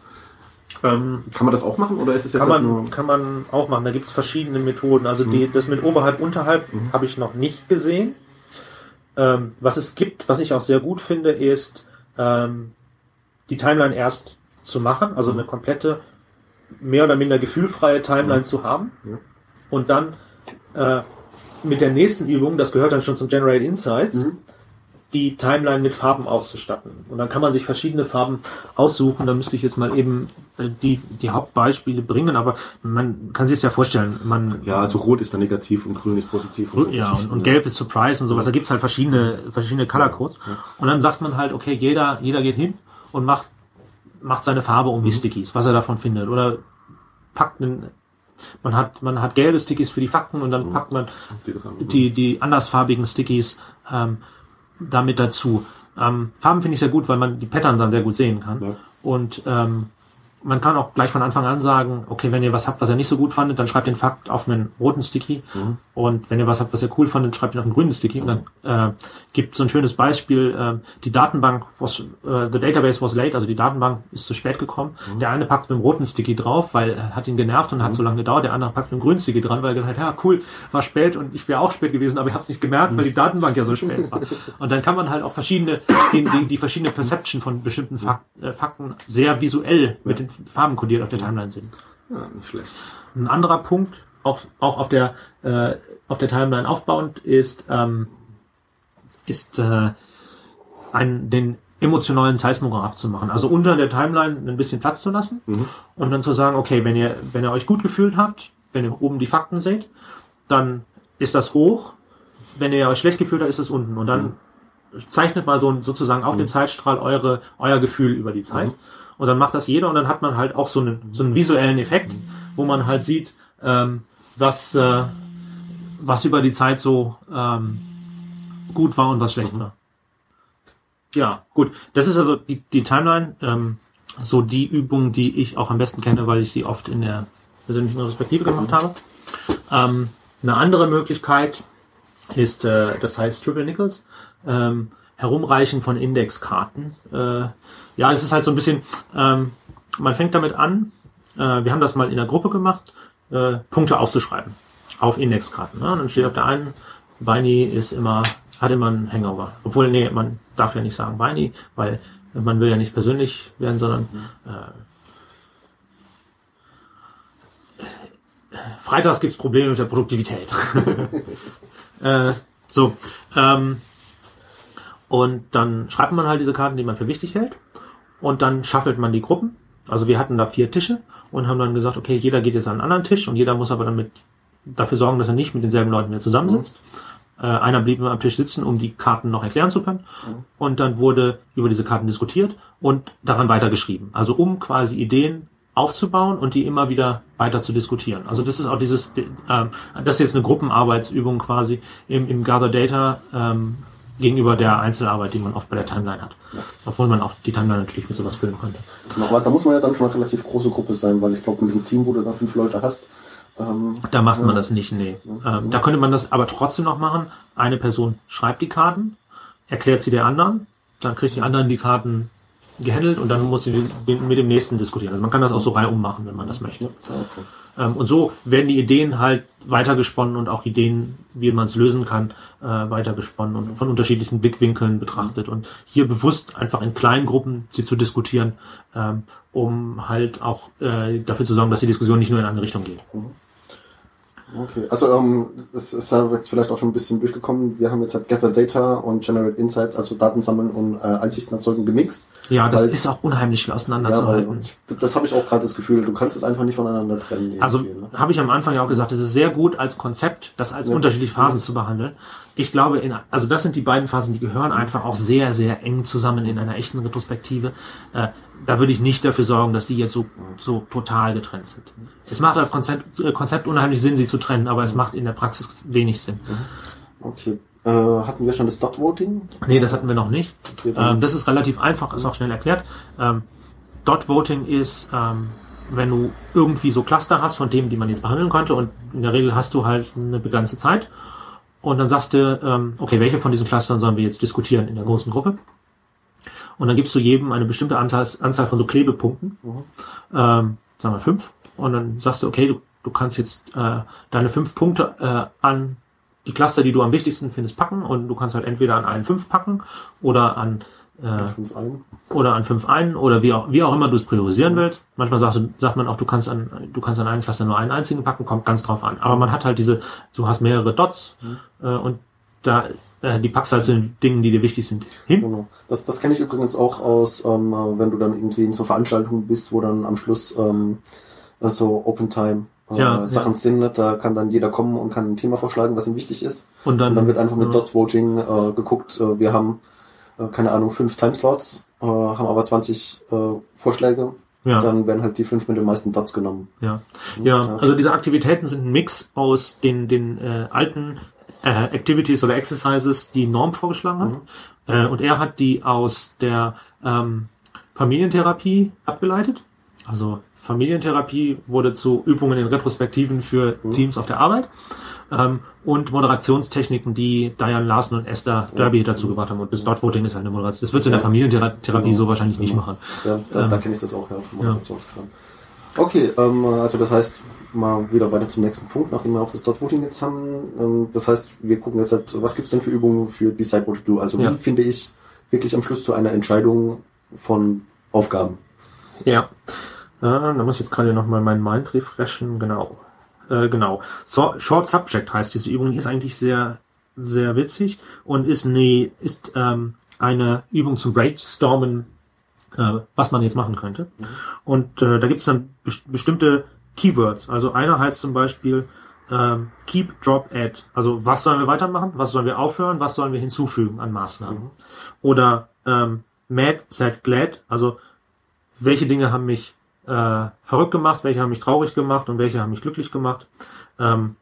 Ähm, kann man das auch machen oder ist es jetzt Kann halt man, nur... kann man auch machen. Da gibt's verschiedene Methoden. Also die, das mit oberhalb, unterhalb habe ich noch nicht gesehen. Ähm, was es gibt, was ich auch sehr gut finde, ist ähm, die Timeline erst zu machen, also eine komplette, mehr oder minder gefühlfreie Timeline zu haben. Und dann äh, mit der nächsten Übung, das gehört dann schon zum Generate Insights, die Timeline mit Farben auszustatten. Und dann kann man sich verschiedene Farben aussuchen. Da müsste ich jetzt mal eben äh, die, die Hauptbeispiele bringen, aber man kann sich es ja vorstellen, man Ja, also rot ist dann negativ und grün ist positiv. Und so ja, und, und gelb ist Surprise und sowas. Da gibt's halt verschiedene, verschiedene Color Codes. Und dann sagt man halt, okay, jeder, jeder geht hin und macht, macht seine Farbe um die Stickies, was er davon findet. Oder packt einen, man hat, man hat gelbe Stickies für die Fakten und dann packt man Die die, die andersfarbigen Stickies ähm, damit dazu. Ähm, Farben finde ich sehr gut, weil man die Pattern dann sehr gut sehen kann. Ja. Und ähm, man kann auch gleich von Anfang an sagen, okay, wenn ihr was habt, was ihr nicht so gut fandet, dann schreibt den Fakt auf einen roten Sticky. Und wenn ihr was habt, was ihr cool fandet, schreibt ihn auf einen grünen Sticky. Und dann äh, gibt so ein schönes Beispiel, äh, die Datenbank, was, äh, the database was late, also die Datenbank ist zu spät gekommen. Der eine packt mit dem roten Sticky drauf, weil er hat ihn genervt und hat so lange gedauert. Der andere packt mit dem grünen Sticky dran, weil er gedacht hat, ja cool, war spät und ich wäre auch spät gewesen, aber ich habe es nicht gemerkt, weil die Datenbank ja so spät war. Und dann kann man halt auch verschiedene, die, die, die verschiedene Perception von bestimmten Fak äh, Fakten sehr visuell mit den Farben kodiert auf der Timeline sehen. Ja, nicht schlecht. Ein anderer Punkt, auch, auch auf der, äh, auf der Timeline aufbauend, ist, ähm, ist äh, ein, den emotionalen Seismograph zu machen. Also unter der Timeline ein bisschen Platz zu lassen und dann zu sagen, okay, wenn ihr, wenn ihr euch gut gefühlt habt, wenn ihr oben die Fakten seht, dann ist das hoch. Wenn ihr euch schlecht gefühlt habt, ist das unten. Und dann zeichnet mal so sozusagen auf dem Zeitstrahl eure, euer Gefühl über die Zeit. Und dann macht das jeder und dann hat man halt auch so einen, so einen visuellen Effekt, wo man halt sieht, ähm, was, äh, was über die Zeit so ähm, gut war und was schlecht war. Ja, gut. Das ist also die, die Timeline, ähm, so die Übung, die ich auch am besten kenne, weil ich sie oft in der persönlichen Respektive gemacht habe. Ähm, eine andere Möglichkeit ist, äh, das heißt Triple Nickels, ähm, Herumreichen von Indexkarten. Äh, ja, das ist halt so ein bisschen, ähm, man fängt damit an, äh, wir haben das mal in der Gruppe gemacht, äh, Punkte aufzuschreiben auf Indexkarten. Ne? Und dann steht auf der einen, Beini ist immer, hat immer einen Hangover. Obwohl, nee, man darf ja nicht sagen Beini, weil man will ja nicht persönlich werden, sondern äh, Freitags gibt's Probleme mit der Produktivität. äh, so, ähm, und dann schreibt man halt diese Karten, die man für wichtig hält. Und dann schaffelt man die Gruppen. Also wir hatten da vier Tische und haben dann gesagt, okay, jeder geht jetzt an einen anderen Tisch und jeder muss aber dann mit dafür sorgen, dass er nicht mit denselben Leuten mehr zusammensitzt. Äh, einer blieb immer am Tisch sitzen, um die Karten noch erklären zu können. Und dann wurde über diese Karten diskutiert und daran weitergeschrieben. Also um quasi Ideen aufzubauen und die immer wieder weiter zu diskutieren. Also das ist auch dieses, ähm, das ist jetzt eine Gruppenarbeitsübung quasi im, im Gather Data ähm, gegenüber der Einzelarbeit, die man oft bei der Timeline hat. Obwohl man auch die Timeline natürlich mit sowas füllen könnte. Aber da muss man ja dann schon eine relativ große Gruppe sein, weil ich glaube, mit dem Team, wo du da fünf Leute hast, ähm, Da macht man das nicht, nee. Ähm, da könnte man das aber trotzdem noch machen. Eine Person schreibt die Karten, erklärt sie der anderen, dann kriegt die anderen die Karten gehandelt und dann muss sie mit dem nächsten diskutieren. Also man kann das auch so reihum machen, wenn man das möchte. okay. Ähm, und so werden die Ideen halt weitergesponnen und auch Ideen, wie man es lösen kann, äh, weitergesponnen und von unterschiedlichen Blickwinkeln betrachtet. Und hier bewusst einfach in kleinen Gruppen sie zu diskutieren, ähm, um halt auch äh, dafür zu sorgen, dass die Diskussion nicht nur in eine Richtung geht. Okay, also ähm, das ist ja jetzt vielleicht auch schon ein bisschen durchgekommen. Wir haben jetzt halt Gather Data und Generate Insights, also Daten sammeln und äh, Einsichten erzeugen, gemixt. Ja, das Weil- ist auch unheimlich Ja, weil auseinanderzuhalten. das, das habe ich auch gerade das Gefühl, du kannst es einfach nicht voneinander trennen. Also ne? habe ich am Anfang ja auch gesagt, es ist sehr gut als Konzept, das als unterschiedliche Phasen zu behandeln. Ich glaube, in, also das sind die beiden Phasen, die gehören einfach auch sehr, sehr eng zusammen in einer echten Retrospektive. Äh, da würde ich nicht dafür sorgen, dass die jetzt so, so total getrennt sind. Es macht als Konzept, äh, Konzept unheimlich Sinn, sie zu trennen, aber es macht in der Praxis wenig Sinn. Okay. Äh, hatten wir schon das Dot Voting? Nee, das hatten wir noch nicht. Okay, Ähm, das ist relativ einfach, ist auch schnell erklärt. Ähm, Dot Voting ist, ähm, wenn du irgendwie so Cluster hast von Themen, die man jetzt behandeln könnte und in der Regel hast du halt eine begrenzte Zeit und dann sagst du, ähm, okay, welche von diesen Clustern sollen wir jetzt diskutieren in der großen Gruppe? Und dann gibst du jedem eine bestimmte Anteil, Anzahl von so Klebepunkten, ähm, sagen wir fünf, und dann sagst du, okay, du, du kannst jetzt äh, deine fünf Punkte äh, an die Cluster, die du am wichtigsten findest, packen und du kannst halt entweder an einen fünf packen oder an äh, Fünf ein. Oder an fünf einen oder wie auch, wie auch immer du es priorisieren willst. Manchmal sagst du, sagt man auch, du kannst an, du kannst an einen Cluster nur einen einzigen packen, kommt ganz drauf an. Aber man hat halt diese, du hast mehrere Dots äh, und da, äh, die packst halt zu den Dingen, die dir wichtig sind, hin. Genau. Das, das kenne ich übrigens auch aus, ähm, äh, wenn du dann irgendwie in so Veranstaltungen bist, wo dann am Schluss ähm, äh, so Open Time äh, Ja, Sachen ja. sind, da kann dann jeder kommen und kann ein Thema vorschlagen, was ihm wichtig ist. Und dann, Und dann wird einfach mit ja. Dot Voting äh, geguckt, äh, wir haben, äh, keine Ahnung, fünf Timeslots, äh, haben aber 20 äh, Vorschläge. Ja. Dann werden halt die fünf mit den meisten Dots genommen. Ja, ja. Also diese Aktivitäten sind ein Mix aus den den äh, alten äh, Activities oder Exercises, die Norm vorgeschlagen hat, äh, und er hat die aus der ähm, Familientherapie abgeleitet. Also Familientherapie wurde zu Übungen in Retrospektiven für Teams auf der Arbeit ähm, und Moderationstechniken, die Diane Larsen und Esther Derby dazu gebracht haben. Und das Dot Voting ist halt eine Moderation. Das wird in der Familientherapie so wahrscheinlich nicht machen. Ja, da, da kenne ich das auch, ja, Moderationskram. Okay, ähm, also das heißt, mal wieder weiter zum nächsten Punkt, nachdem wir auch das Dot Voting jetzt haben. Ähm, das heißt, wir gucken jetzt halt, was gibt's denn für Übungen für Decide What to Do? Also Ja. wie finde ich wirklich am Schluss zu einer Entscheidung von Aufgaben? Ja. Äh, da muss ich jetzt gerade noch mal meinen Mind refreshen. Genau. Äh, genau. So, Short Subject heißt diese Übung. Ist eigentlich sehr, sehr witzig und ist eine, ist ähm, eine Übung zum Brainstormen, äh, was man jetzt machen könnte. Und äh, da gibt es dann bes bestimmte Keywords. Also einer heißt zum Beispiel ähm, Keep, Drop, Add. Also was sollen wir weitermachen? Was sollen wir aufhören? Was sollen wir hinzufügen an Maßnahmen? Oder ähm, Mad, Sad, Glad. Also welche Dinge haben mich äh, verrückt gemacht, welche haben mich traurig gemacht und welche haben mich glücklich gemacht. Ähm,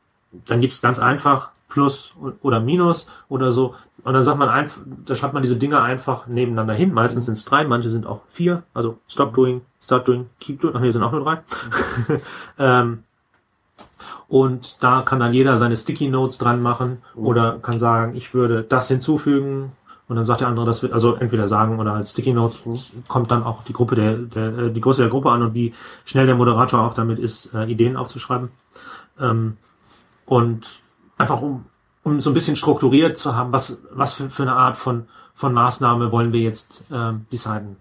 dann gibt's ganz einfach Plus oder Minus oder so. Und dann sagt man einfach, da schreibt man diese Dinge einfach nebeneinander hin. Meistens sind es drei, manche sind auch vier. Also Stop Doing, Start Doing, Keep Doing. Ach nee, sind auch nur drei. ähm, und da kann dann jeder seine Sticky Notes dran machen oder kann sagen, ich würde das hinzufügen. Und dann sagt der andere, das wird also entweder sagen oder als Sticky Notes kommt dann auch die Gruppe der, der äh, die Größe der Gruppe an und wie schnell der Moderator auch damit ist, äh, Ideen aufzuschreiben. Ähm, und einfach um, um so ein bisschen strukturiert zu haben, was, was für, für eine Art von, von Maßnahme wollen wir jetzt ähm, deciden.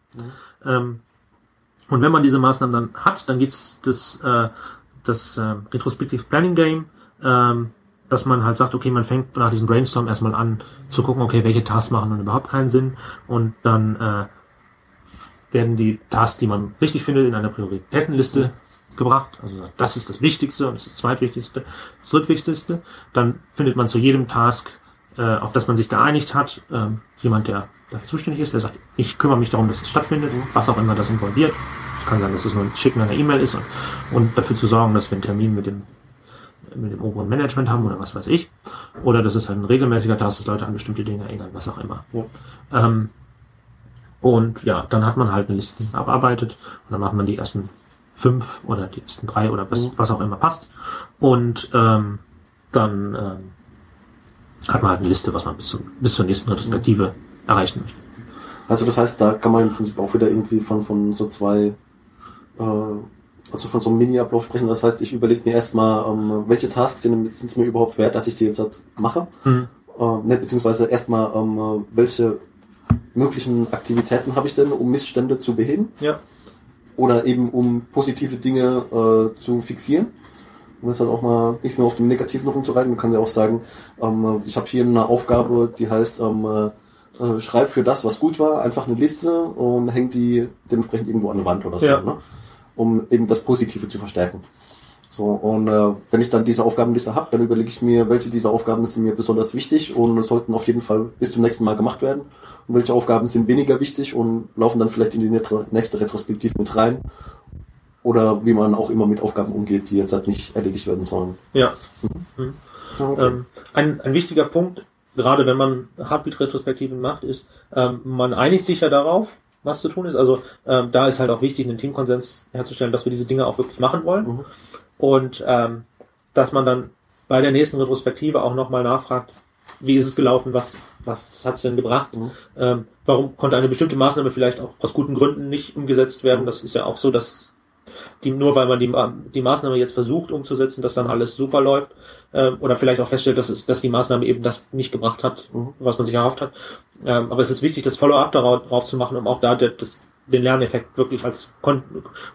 Ähm, und wenn man diese Maßnahmen dann hat, dann gibt's das, äh, das äh, Retrospective Planning Game, ähm, dass man halt sagt, okay, man fängt nach diesem Brainstorm erstmal an zu gucken, okay, welche Tasks machen nun überhaupt keinen Sinn und dann äh, werden die Tasks, die man richtig findet, in einer Prioritätenliste gebracht. Also das ist das Wichtigste und das ist das Zweitwichtigste, das Drittwichtigste. Dann findet man zu jedem Task, äh, auf das man sich geeinigt hat, ähm, jemand, der dafür zuständig ist, der sagt, ich kümmere mich darum, dass es stattfindet, was auch immer das involviert. Es kann sein, dass es nur ein Schicken einer E-Mail ist und, und dafür zu sorgen, dass wir einen Termin mit dem mit dem oberen Management haben oder was weiß ich. Oder das ist ein regelmäßiger Task, dass Leute an bestimmte Dinge erinnern, was auch immer. Ja. Ähm, und ja, dann hat man halt eine Liste abarbeitet und dann macht man die ersten fünf oder die ersten drei oder was, was auch immer passt. Und ähm, dann ähm, hat man halt eine Liste, was man bis, zum, bis zur nächsten Retrospektive erreichen möchte. Also das heißt, da kann man im Prinzip auch wieder irgendwie von, von so zwei, äh, also von so einem Mini-Ablauf sprechen. Das heißt, ich überlege mir erstmal, ähm, welche Tasks sind es mir überhaupt wert, dass ich die jetzt halt mache. Mhm. Äh, ne, beziehungsweise erstmal, ähm, welche möglichen Aktivitäten habe ich denn, um Missstände zu beheben Ja. oder eben um positive Dinge äh, zu fixieren. Um jetzt halt auch mal nicht nur auf dem Negativen rumzureiten, man kann ja auch sagen, ähm, ich habe hier eine Aufgabe, die heißt, ähm, äh, äh, schreib für das, was gut war, einfach eine Liste und hängt die dementsprechend irgendwo an der Wand oder so, Ja. ne? Um eben das Positive zu verstärken. So, und äh, wenn ich dann diese Aufgabenliste habe, dann überlege ich mir, welche dieser Aufgaben sind mir besonders wichtig und sollten auf jeden Fall bis zum nächsten Mal gemacht werden. Und welche Aufgaben sind weniger wichtig und laufen dann vielleicht in die nächste Retrospektive mit rein. Oder wie man auch immer mit Aufgaben umgeht, die jetzt halt nicht erledigt werden sollen. Ja. Okay. Ähm, ein, ein wichtiger Punkt, gerade wenn man Heartbeat-Retrospektiven macht, ist, ähm, man einigt sich ja darauf, was zu tun ist. Also ähm, da ist halt auch wichtig, einen Teamkonsens herzustellen, dass wir diese Dinge auch wirklich machen wollen. Mhm. Und ähm, dass man dann bei der nächsten Retrospektive auch nochmal nachfragt, wie ist es gelaufen, was, was hat es denn gebracht, Mhm. ähm, warum konnte eine bestimmte Maßnahme vielleicht auch aus guten Gründen nicht umgesetzt werden. Das ist ja auch so, dass die, nur weil man die, die Maßnahme jetzt versucht umzusetzen, dass dann alles super läuft, ähm, oder vielleicht auch feststellt, dass, es, dass die Maßnahme eben das nicht gebracht hat, Mhm. was man sich erhofft hat. Ähm, aber es ist wichtig, das Follow-up darauf drauf zu machen, um auch da der, das, den Lerneffekt wirklich als kon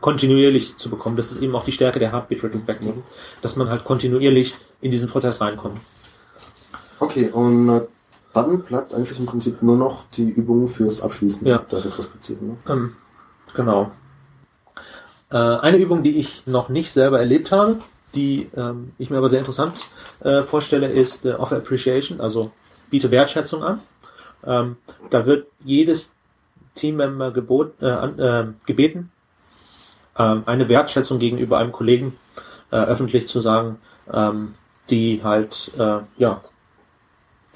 kontinuierlich zu bekommen. Das ist eben auch die Stärke der Heartbeat Retrospective, dass man halt kontinuierlich in diesen Prozess reinkommt. Okay, und äh, dann bleibt eigentlich im Prinzip nur noch die Übung fürs Abschließen Ja. der Retrospektive. Ne? Ähm, genau. Äh, eine Übung, die ich noch nicht selber erlebt habe, die ähm, ich mir aber sehr interessant äh, vorstelle, ist äh, Offer Appreciation, also biete Wertschätzung an. Ähm, da wird jedes Teammember gebot, äh, äh, gebeten, ähm, eine Wertschätzung gegenüber einem Kollegen äh, öffentlich zu sagen, ähm, die halt, äh, ja,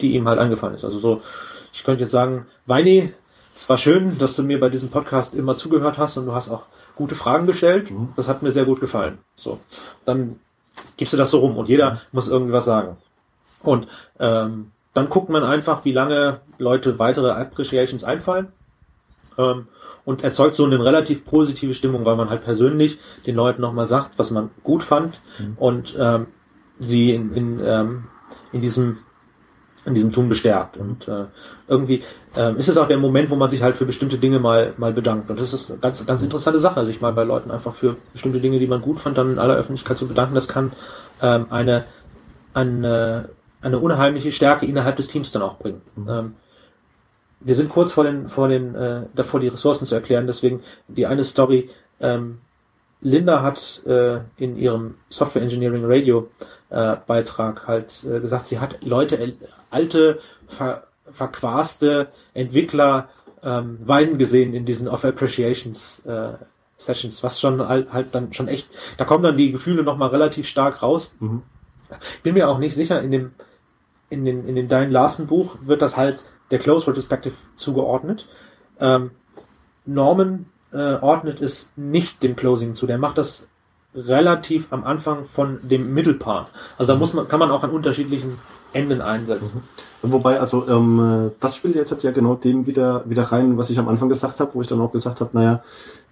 die ihm halt angefallen ist. Also so, ich könnte jetzt sagen, Weini, es war schön, dass du mir bei diesem Podcast immer zugehört hast und du hast auch gute Fragen gestellt. Das hat mir sehr gut gefallen. So, dann gibst du das so rum und jeder muss irgendwie was sagen. Und ähm, dann guckt man einfach, wie lange Leute weitere Appreciations einfallen ähm, und erzeugt so eine relativ positive Stimmung, weil man halt persönlich den Leuten nochmal sagt, was man gut fand und ähm, sie in, in, ähm, in diesem in diesem Tun bestärkt. Und äh, irgendwie ähm, ist es auch der Moment, wo man sich halt für bestimmte Dinge mal mal bedankt. Und das ist eine ganz ganz interessante Sache, sich mal bei Leuten einfach für bestimmte Dinge, die man gut fand, dann in aller Öffentlichkeit zu bedanken. Das kann ähm, eine eine eine unheimliche Stärke innerhalb des Teams dann auch bringen. Ähm, wir sind kurz vor den vor den äh, davor die Ressourcen zu erklären. Deswegen die eine Story. Ähm, Linda hat äh, in ihrem Software Engineering Radio äh, Beitrag halt äh, gesagt, sie hat Leute, äh, alte, ver, verquaste Entwickler ähm, weinen gesehen in diesen Off Appreciations äh, Sessions, was schon halt, halt dann schon echt, da kommen dann die Gefühle nochmal relativ stark raus. Ich bin mir auch nicht sicher, in dem, in den, in dem Diane Larson Buch wird das halt der Close Retrospective zugeordnet. Ähm, Norman äh, ordnet es nicht dem Closing zu. Der macht das relativ am Anfang von dem Mittelpart. Also da muss man, kann man auch an unterschiedlichen Enden einsetzen. Wobei, also ähm, äh, das spielt jetzt halt ja genau dem wieder wieder rein, was ich am Anfang gesagt habe, wo ich dann auch gesagt habe, naja,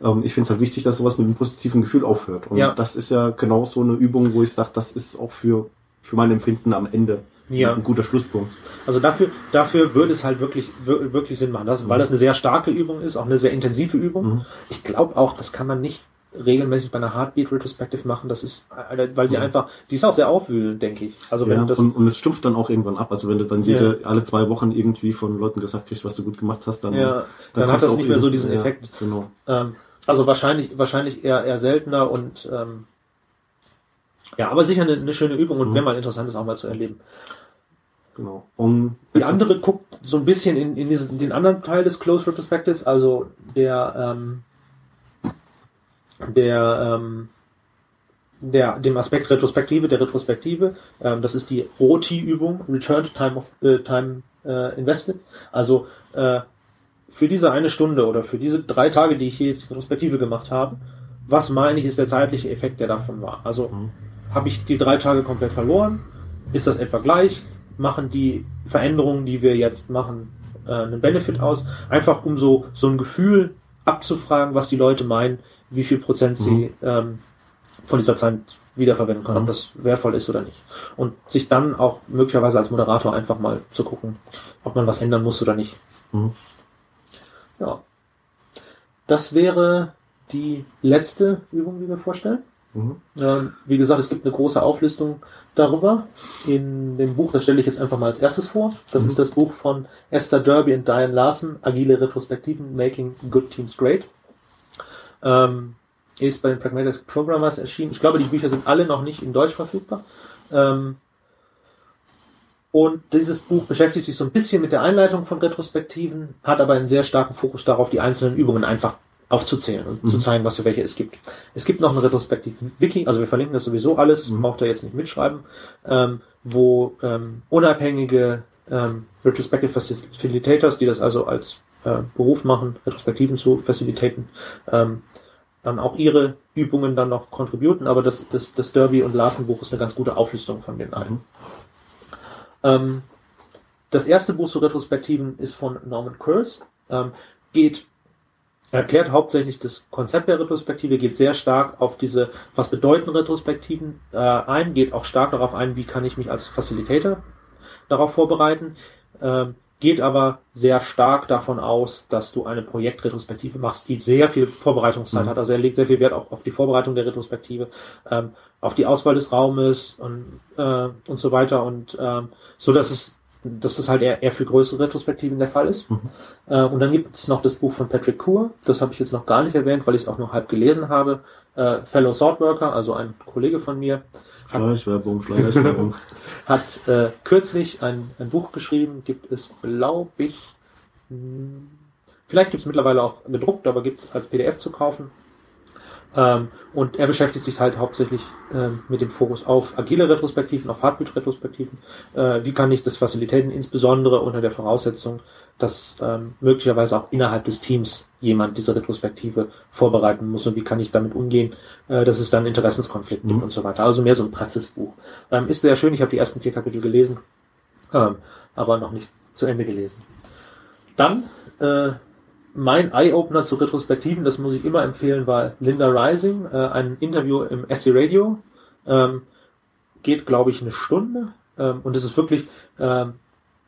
ähm, ich finde es halt wichtig, dass sowas mit einem positiven Gefühl aufhört. Und Ja. das ist ja genau so eine Übung, wo ich sage, das ist auch für für mein Empfinden am Ende Ja. ein guter Schlusspunkt. Also dafür, dafür würde es halt wirklich, wir- wirklich Sinn machen, das, weil das eine sehr starke Übung ist, auch eine sehr intensive Übung. Ich glaube auch, das kann man nicht regelmäßig bei einer Heartbeat Retrospective machen. Das ist, äh, weil sie einfach, die ist auch sehr aufwühlend, denke ich. Also wenn Ja, das, und, und es stumpft dann auch irgendwann ab. Also wenn du dann jede, alle zwei Wochen irgendwie von Leuten gesagt kriegst, was du gut gemacht hast, dann, Ja, dann hat das nicht mehr so diesen ja, Effekt. Genau. ähm, also wahrscheinlich, wahrscheinlich eher, eher seltener und ähm, ja, aber sicher eine, eine schöne Übung und wäre mal interessant, das auch mal zu erleben. Genau. Um Die andere guckt so ein bisschen in, in, diesen, in den anderen Teil des Close Retrospective, also der, ähm, der, ähm, der, dem Aspekt Retrospektive, der Retrospektive, ähm, das ist die ROTI-Übung, Return to Time of äh, Time äh, Invested. Also äh, für diese eine Stunde oder für diese drei Tage, die ich hier jetzt die Retrospektive gemacht habe, was meine ich, ist der zeitliche Effekt, der davon war. Also habe ich die drei Tage komplett verloren? Ist das etwa gleich? Machen die Veränderungen, die wir jetzt machen, äh, einen Benefit aus? Einfach um so, so ein Gefühl abzufragen, was die Leute meinen, wie viel Prozent sie ähm, von dieser Zeit wiederverwenden können, ob das wertvoll ist oder nicht. Und sich dann auch möglicherweise als Moderator einfach mal zu gucken, ob man was ändern muss oder nicht. Mhm. Ja. Das wäre die letzte Übung, die wir vorstellen. Mhm. Ähm, wie gesagt, es gibt eine große Auflistung darüber in dem Buch. Das stelle ich jetzt einfach mal als erstes vor. Das ist das Buch von Esther Derby und Diane Larson, Agile Retrospektiven, Making Good Teams Great. Ähm, ist bei den Pragmatic Programmers erschienen. Ich glaube, die Bücher sind alle noch nicht in Deutsch verfügbar. Ähm, und dieses Buch beschäftigt sich so ein bisschen mit der Einleitung von Retrospektiven, hat aber einen sehr starken Fokus darauf, die einzelnen Übungen einfach aufzuzählen und zu zeigen, was für welche es gibt. Es gibt noch ein Retrospektiv-Wiki, also wir verlinken das sowieso alles, braucht ihr jetzt nicht mitschreiben, ähm, wo ähm, unabhängige ähm, Retrospective Facilitators, die das also als äh, Beruf machen, Retrospektiven zu facilitaten, ähm, dann auch ihre Übungen dann noch contributen, aber das, das, das Derby und Larsen Buch ist eine ganz gute Auflistung von den allen. Ähm, das erste Buch zu Retrospektiven ist von Norman Kurz, ähm, geht erklärt hauptsächlich das Konzept der Retrospektive, geht sehr stark auf diese, was bedeuten Retrospektiven äh, ein, geht auch stark darauf ein, wie kann ich mich als Facilitator darauf vorbereiten, ähm, geht aber sehr stark davon aus, dass du eine Projektretrospektive machst, die sehr viel Vorbereitungszeit hat. Also er legt sehr viel Wert auch auf die Vorbereitung der Retrospektive, ähm, auf die Auswahl des Raumes und, äh, und so weiter und ähm, so, dass es dass das halt eher, eher für größere Retrospektiven der Fall ist. Äh, und dann gibt es noch das Buch von Patrick Coor, das habe ich jetzt noch gar nicht erwähnt, weil ich es auch nur halb gelesen habe. Äh, Fellow Swordworker, also ein Kollege von mir, Schleichwerbung, Schleichwerbung. hat äh, kürzlich ein, ein Buch geschrieben, gibt es, glaube ich, hm, vielleicht gibt es mittlerweile auch gedruckt, aber gibt es als PDF zu kaufen. Ähm, und er beschäftigt sich halt hauptsächlich ähm, mit dem Fokus auf agile Retrospektiven, auf Heartbeat-Retrospektiven. Äh, wie kann ich das facilitaten, insbesondere unter der Voraussetzung, dass ähm, möglicherweise auch innerhalb des Teams jemand diese Retrospektive vorbereiten muss und wie kann ich damit umgehen, äh, dass es dann Interessenskonflikte gibt und so weiter. Also mehr so ein Praxisbuch. Ähm, ist sehr schön, ich habe die ersten vier Kapitel gelesen, ähm, aber noch nicht zu Ende gelesen. Dann äh, mein Eye-Opener zu Retrospektiven, das muss ich immer empfehlen, war Linda Rising, äh, ein Interview im SC Radio. Ähm, geht, glaube ich, eine Stunde. Ähm, und es ist wirklich ähm,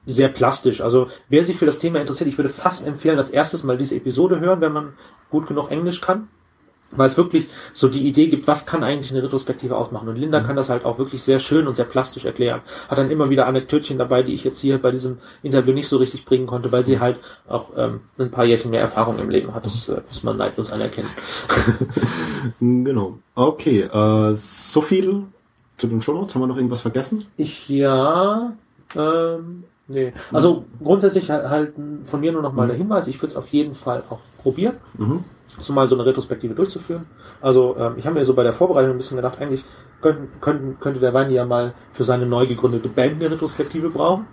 sehr plastisch. Also wer sich für das Thema interessiert, ich würde fast empfehlen, als erstes mal diese Episode hören, wenn man gut genug Englisch kann. Weil es wirklich so die Idee gibt, was kann eigentlich eine Retrospektive ausmachen. Und Linda kann das halt auch wirklich sehr schön und sehr plastisch erklären. Hat dann immer wieder Anekdötchen dabei, die ich jetzt hier bei diesem Interview nicht so richtig bringen konnte, weil sie halt auch ähm, ein paar Jährchen mehr Erfahrung im Leben hat. Das äh, muss man neidlos anerkennen. genau. Okay, äh, so viel zu den Shownotes. Haben wir noch irgendwas vergessen? Ich ja, ähm, nee. Also grundsätzlich halt, von mir nur noch mal der Hinweis, ich würde es auf jeden Fall auch probieren, so mal so eine Retrospektive durchzuführen. Also ähm, ich habe mir so bei der Vorbereitung ein bisschen gedacht, eigentlich könnten, könnten, könnte der Wein ja mal für seine neu gegründete Band eine Retrospektive brauchen.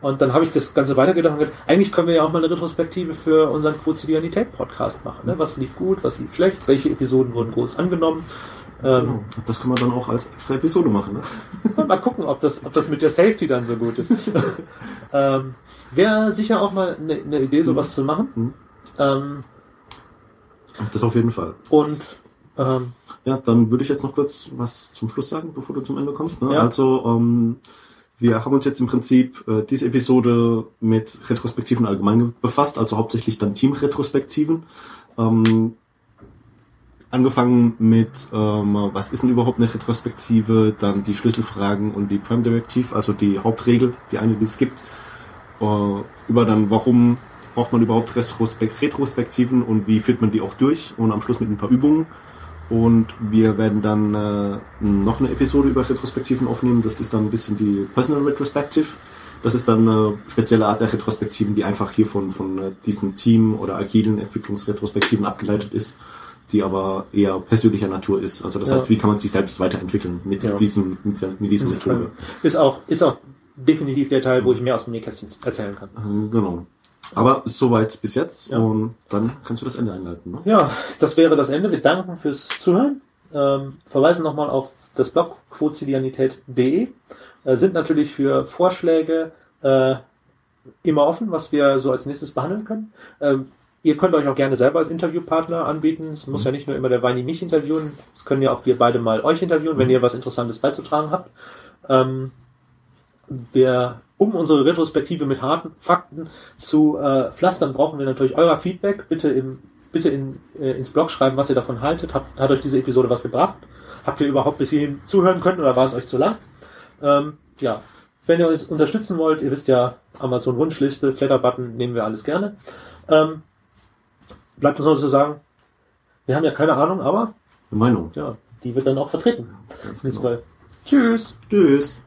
Und dann habe ich das Ganze weitergedacht und gedacht, eigentlich können wir ja auch mal eine Retrospektive für unseren Quotidianität-Podcast machen. Ne? Was lief gut, was lief schlecht, welche Episoden wurden groß angenommen. Ähm, Das können wir dann auch als extra Episode machen. Ne? Mal gucken, ob das, ob das mit der Safety dann so gut ist. ähm, Wäre sicher auch mal eine ne Idee, sowas zu machen. Ähm, Das auf jeden Fall. und ähm, Ja, dann würde ich jetzt noch kurz was zum Schluss sagen, bevor du zum Ende kommst. Ne? Ja. Also, ähm, wir haben uns jetzt im Prinzip äh, diese Episode mit Retrospektiven allgemein befasst, also hauptsächlich dann Teamretrospektiven. Ähm, angefangen mit, ähm, was ist denn überhaupt eine Retrospektive, dann die Schlüsselfragen und die Prime Directive, also die Hauptregel, die eine, die es gibt, äh, über dann, warum braucht man überhaupt Retrospek Retrospektiven und wie führt man die auch durch und am Schluss mit ein paar Übungen. Und wir werden dann äh, noch eine Episode über Retrospektiven aufnehmen. Das ist dann ein bisschen die Personal Retrospective. Das ist dann eine spezielle Art der Retrospektiven, die einfach hier von, von äh, diesen Team- oder agilen Entwicklungsretrospektiven abgeleitet ist, die aber eher persönlicher Natur ist. Also das Ja. heißt, wie kann man sich selbst weiterentwickeln mit Ja. diesem, mit, mit dieser Methode. Ist auch, ist auch definitiv der Teil, wo ich mehr aus dem Nähkästchen erzählen kann. Ähm, Genau. Aber soweit bis jetzt Ja. und dann kannst du das Ende einleiten. Ne? Ja, das wäre das Ende. Wir danken fürs Zuhören. Ähm, verweisen nochmal auf das Blog quotidianität.de. Äh, sind natürlich für Vorschläge äh, immer offen, was wir so als nächstes behandeln können. Ähm, ihr könnt euch auch gerne selber als Interviewpartner anbieten. Es muss ja nicht nur immer der Weini mich interviewen. Es können ja auch wir beide mal euch interviewen, wenn ihr was Interessantes beizutragen habt. Ähm, wir, um unsere Retrospektive mit harten Fakten zu äh, pflastern, brauchen wir natürlich euer Feedback. Bitte im, bitte in, äh, ins Blog schreiben, was ihr davon haltet. Hat, hat euch diese Episode was gebracht? Habt ihr überhaupt bis hierhin zuhören können oder war es euch zu lang? Ähm, ja, wenn ihr uns unterstützen wollt, ihr wisst ja, Amazon Wunschliste, Flatter-Button, nehmen wir alles gerne. Ähm, bleibt uns noch zu sagen, wir haben ja keine Ahnung, aber Eine Meinung. ja, die wird dann auch vertreten. Ganz genau. Tschüss! Tschüss.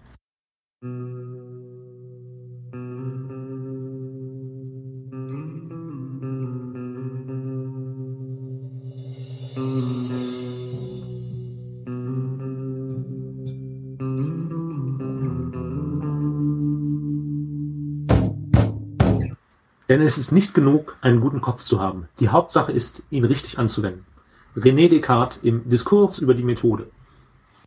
Denn es ist nicht genug, einen guten Kopf zu haben. Die Hauptsache ist, ihn richtig anzuwenden. René Descartes im Diskurs über die Methode.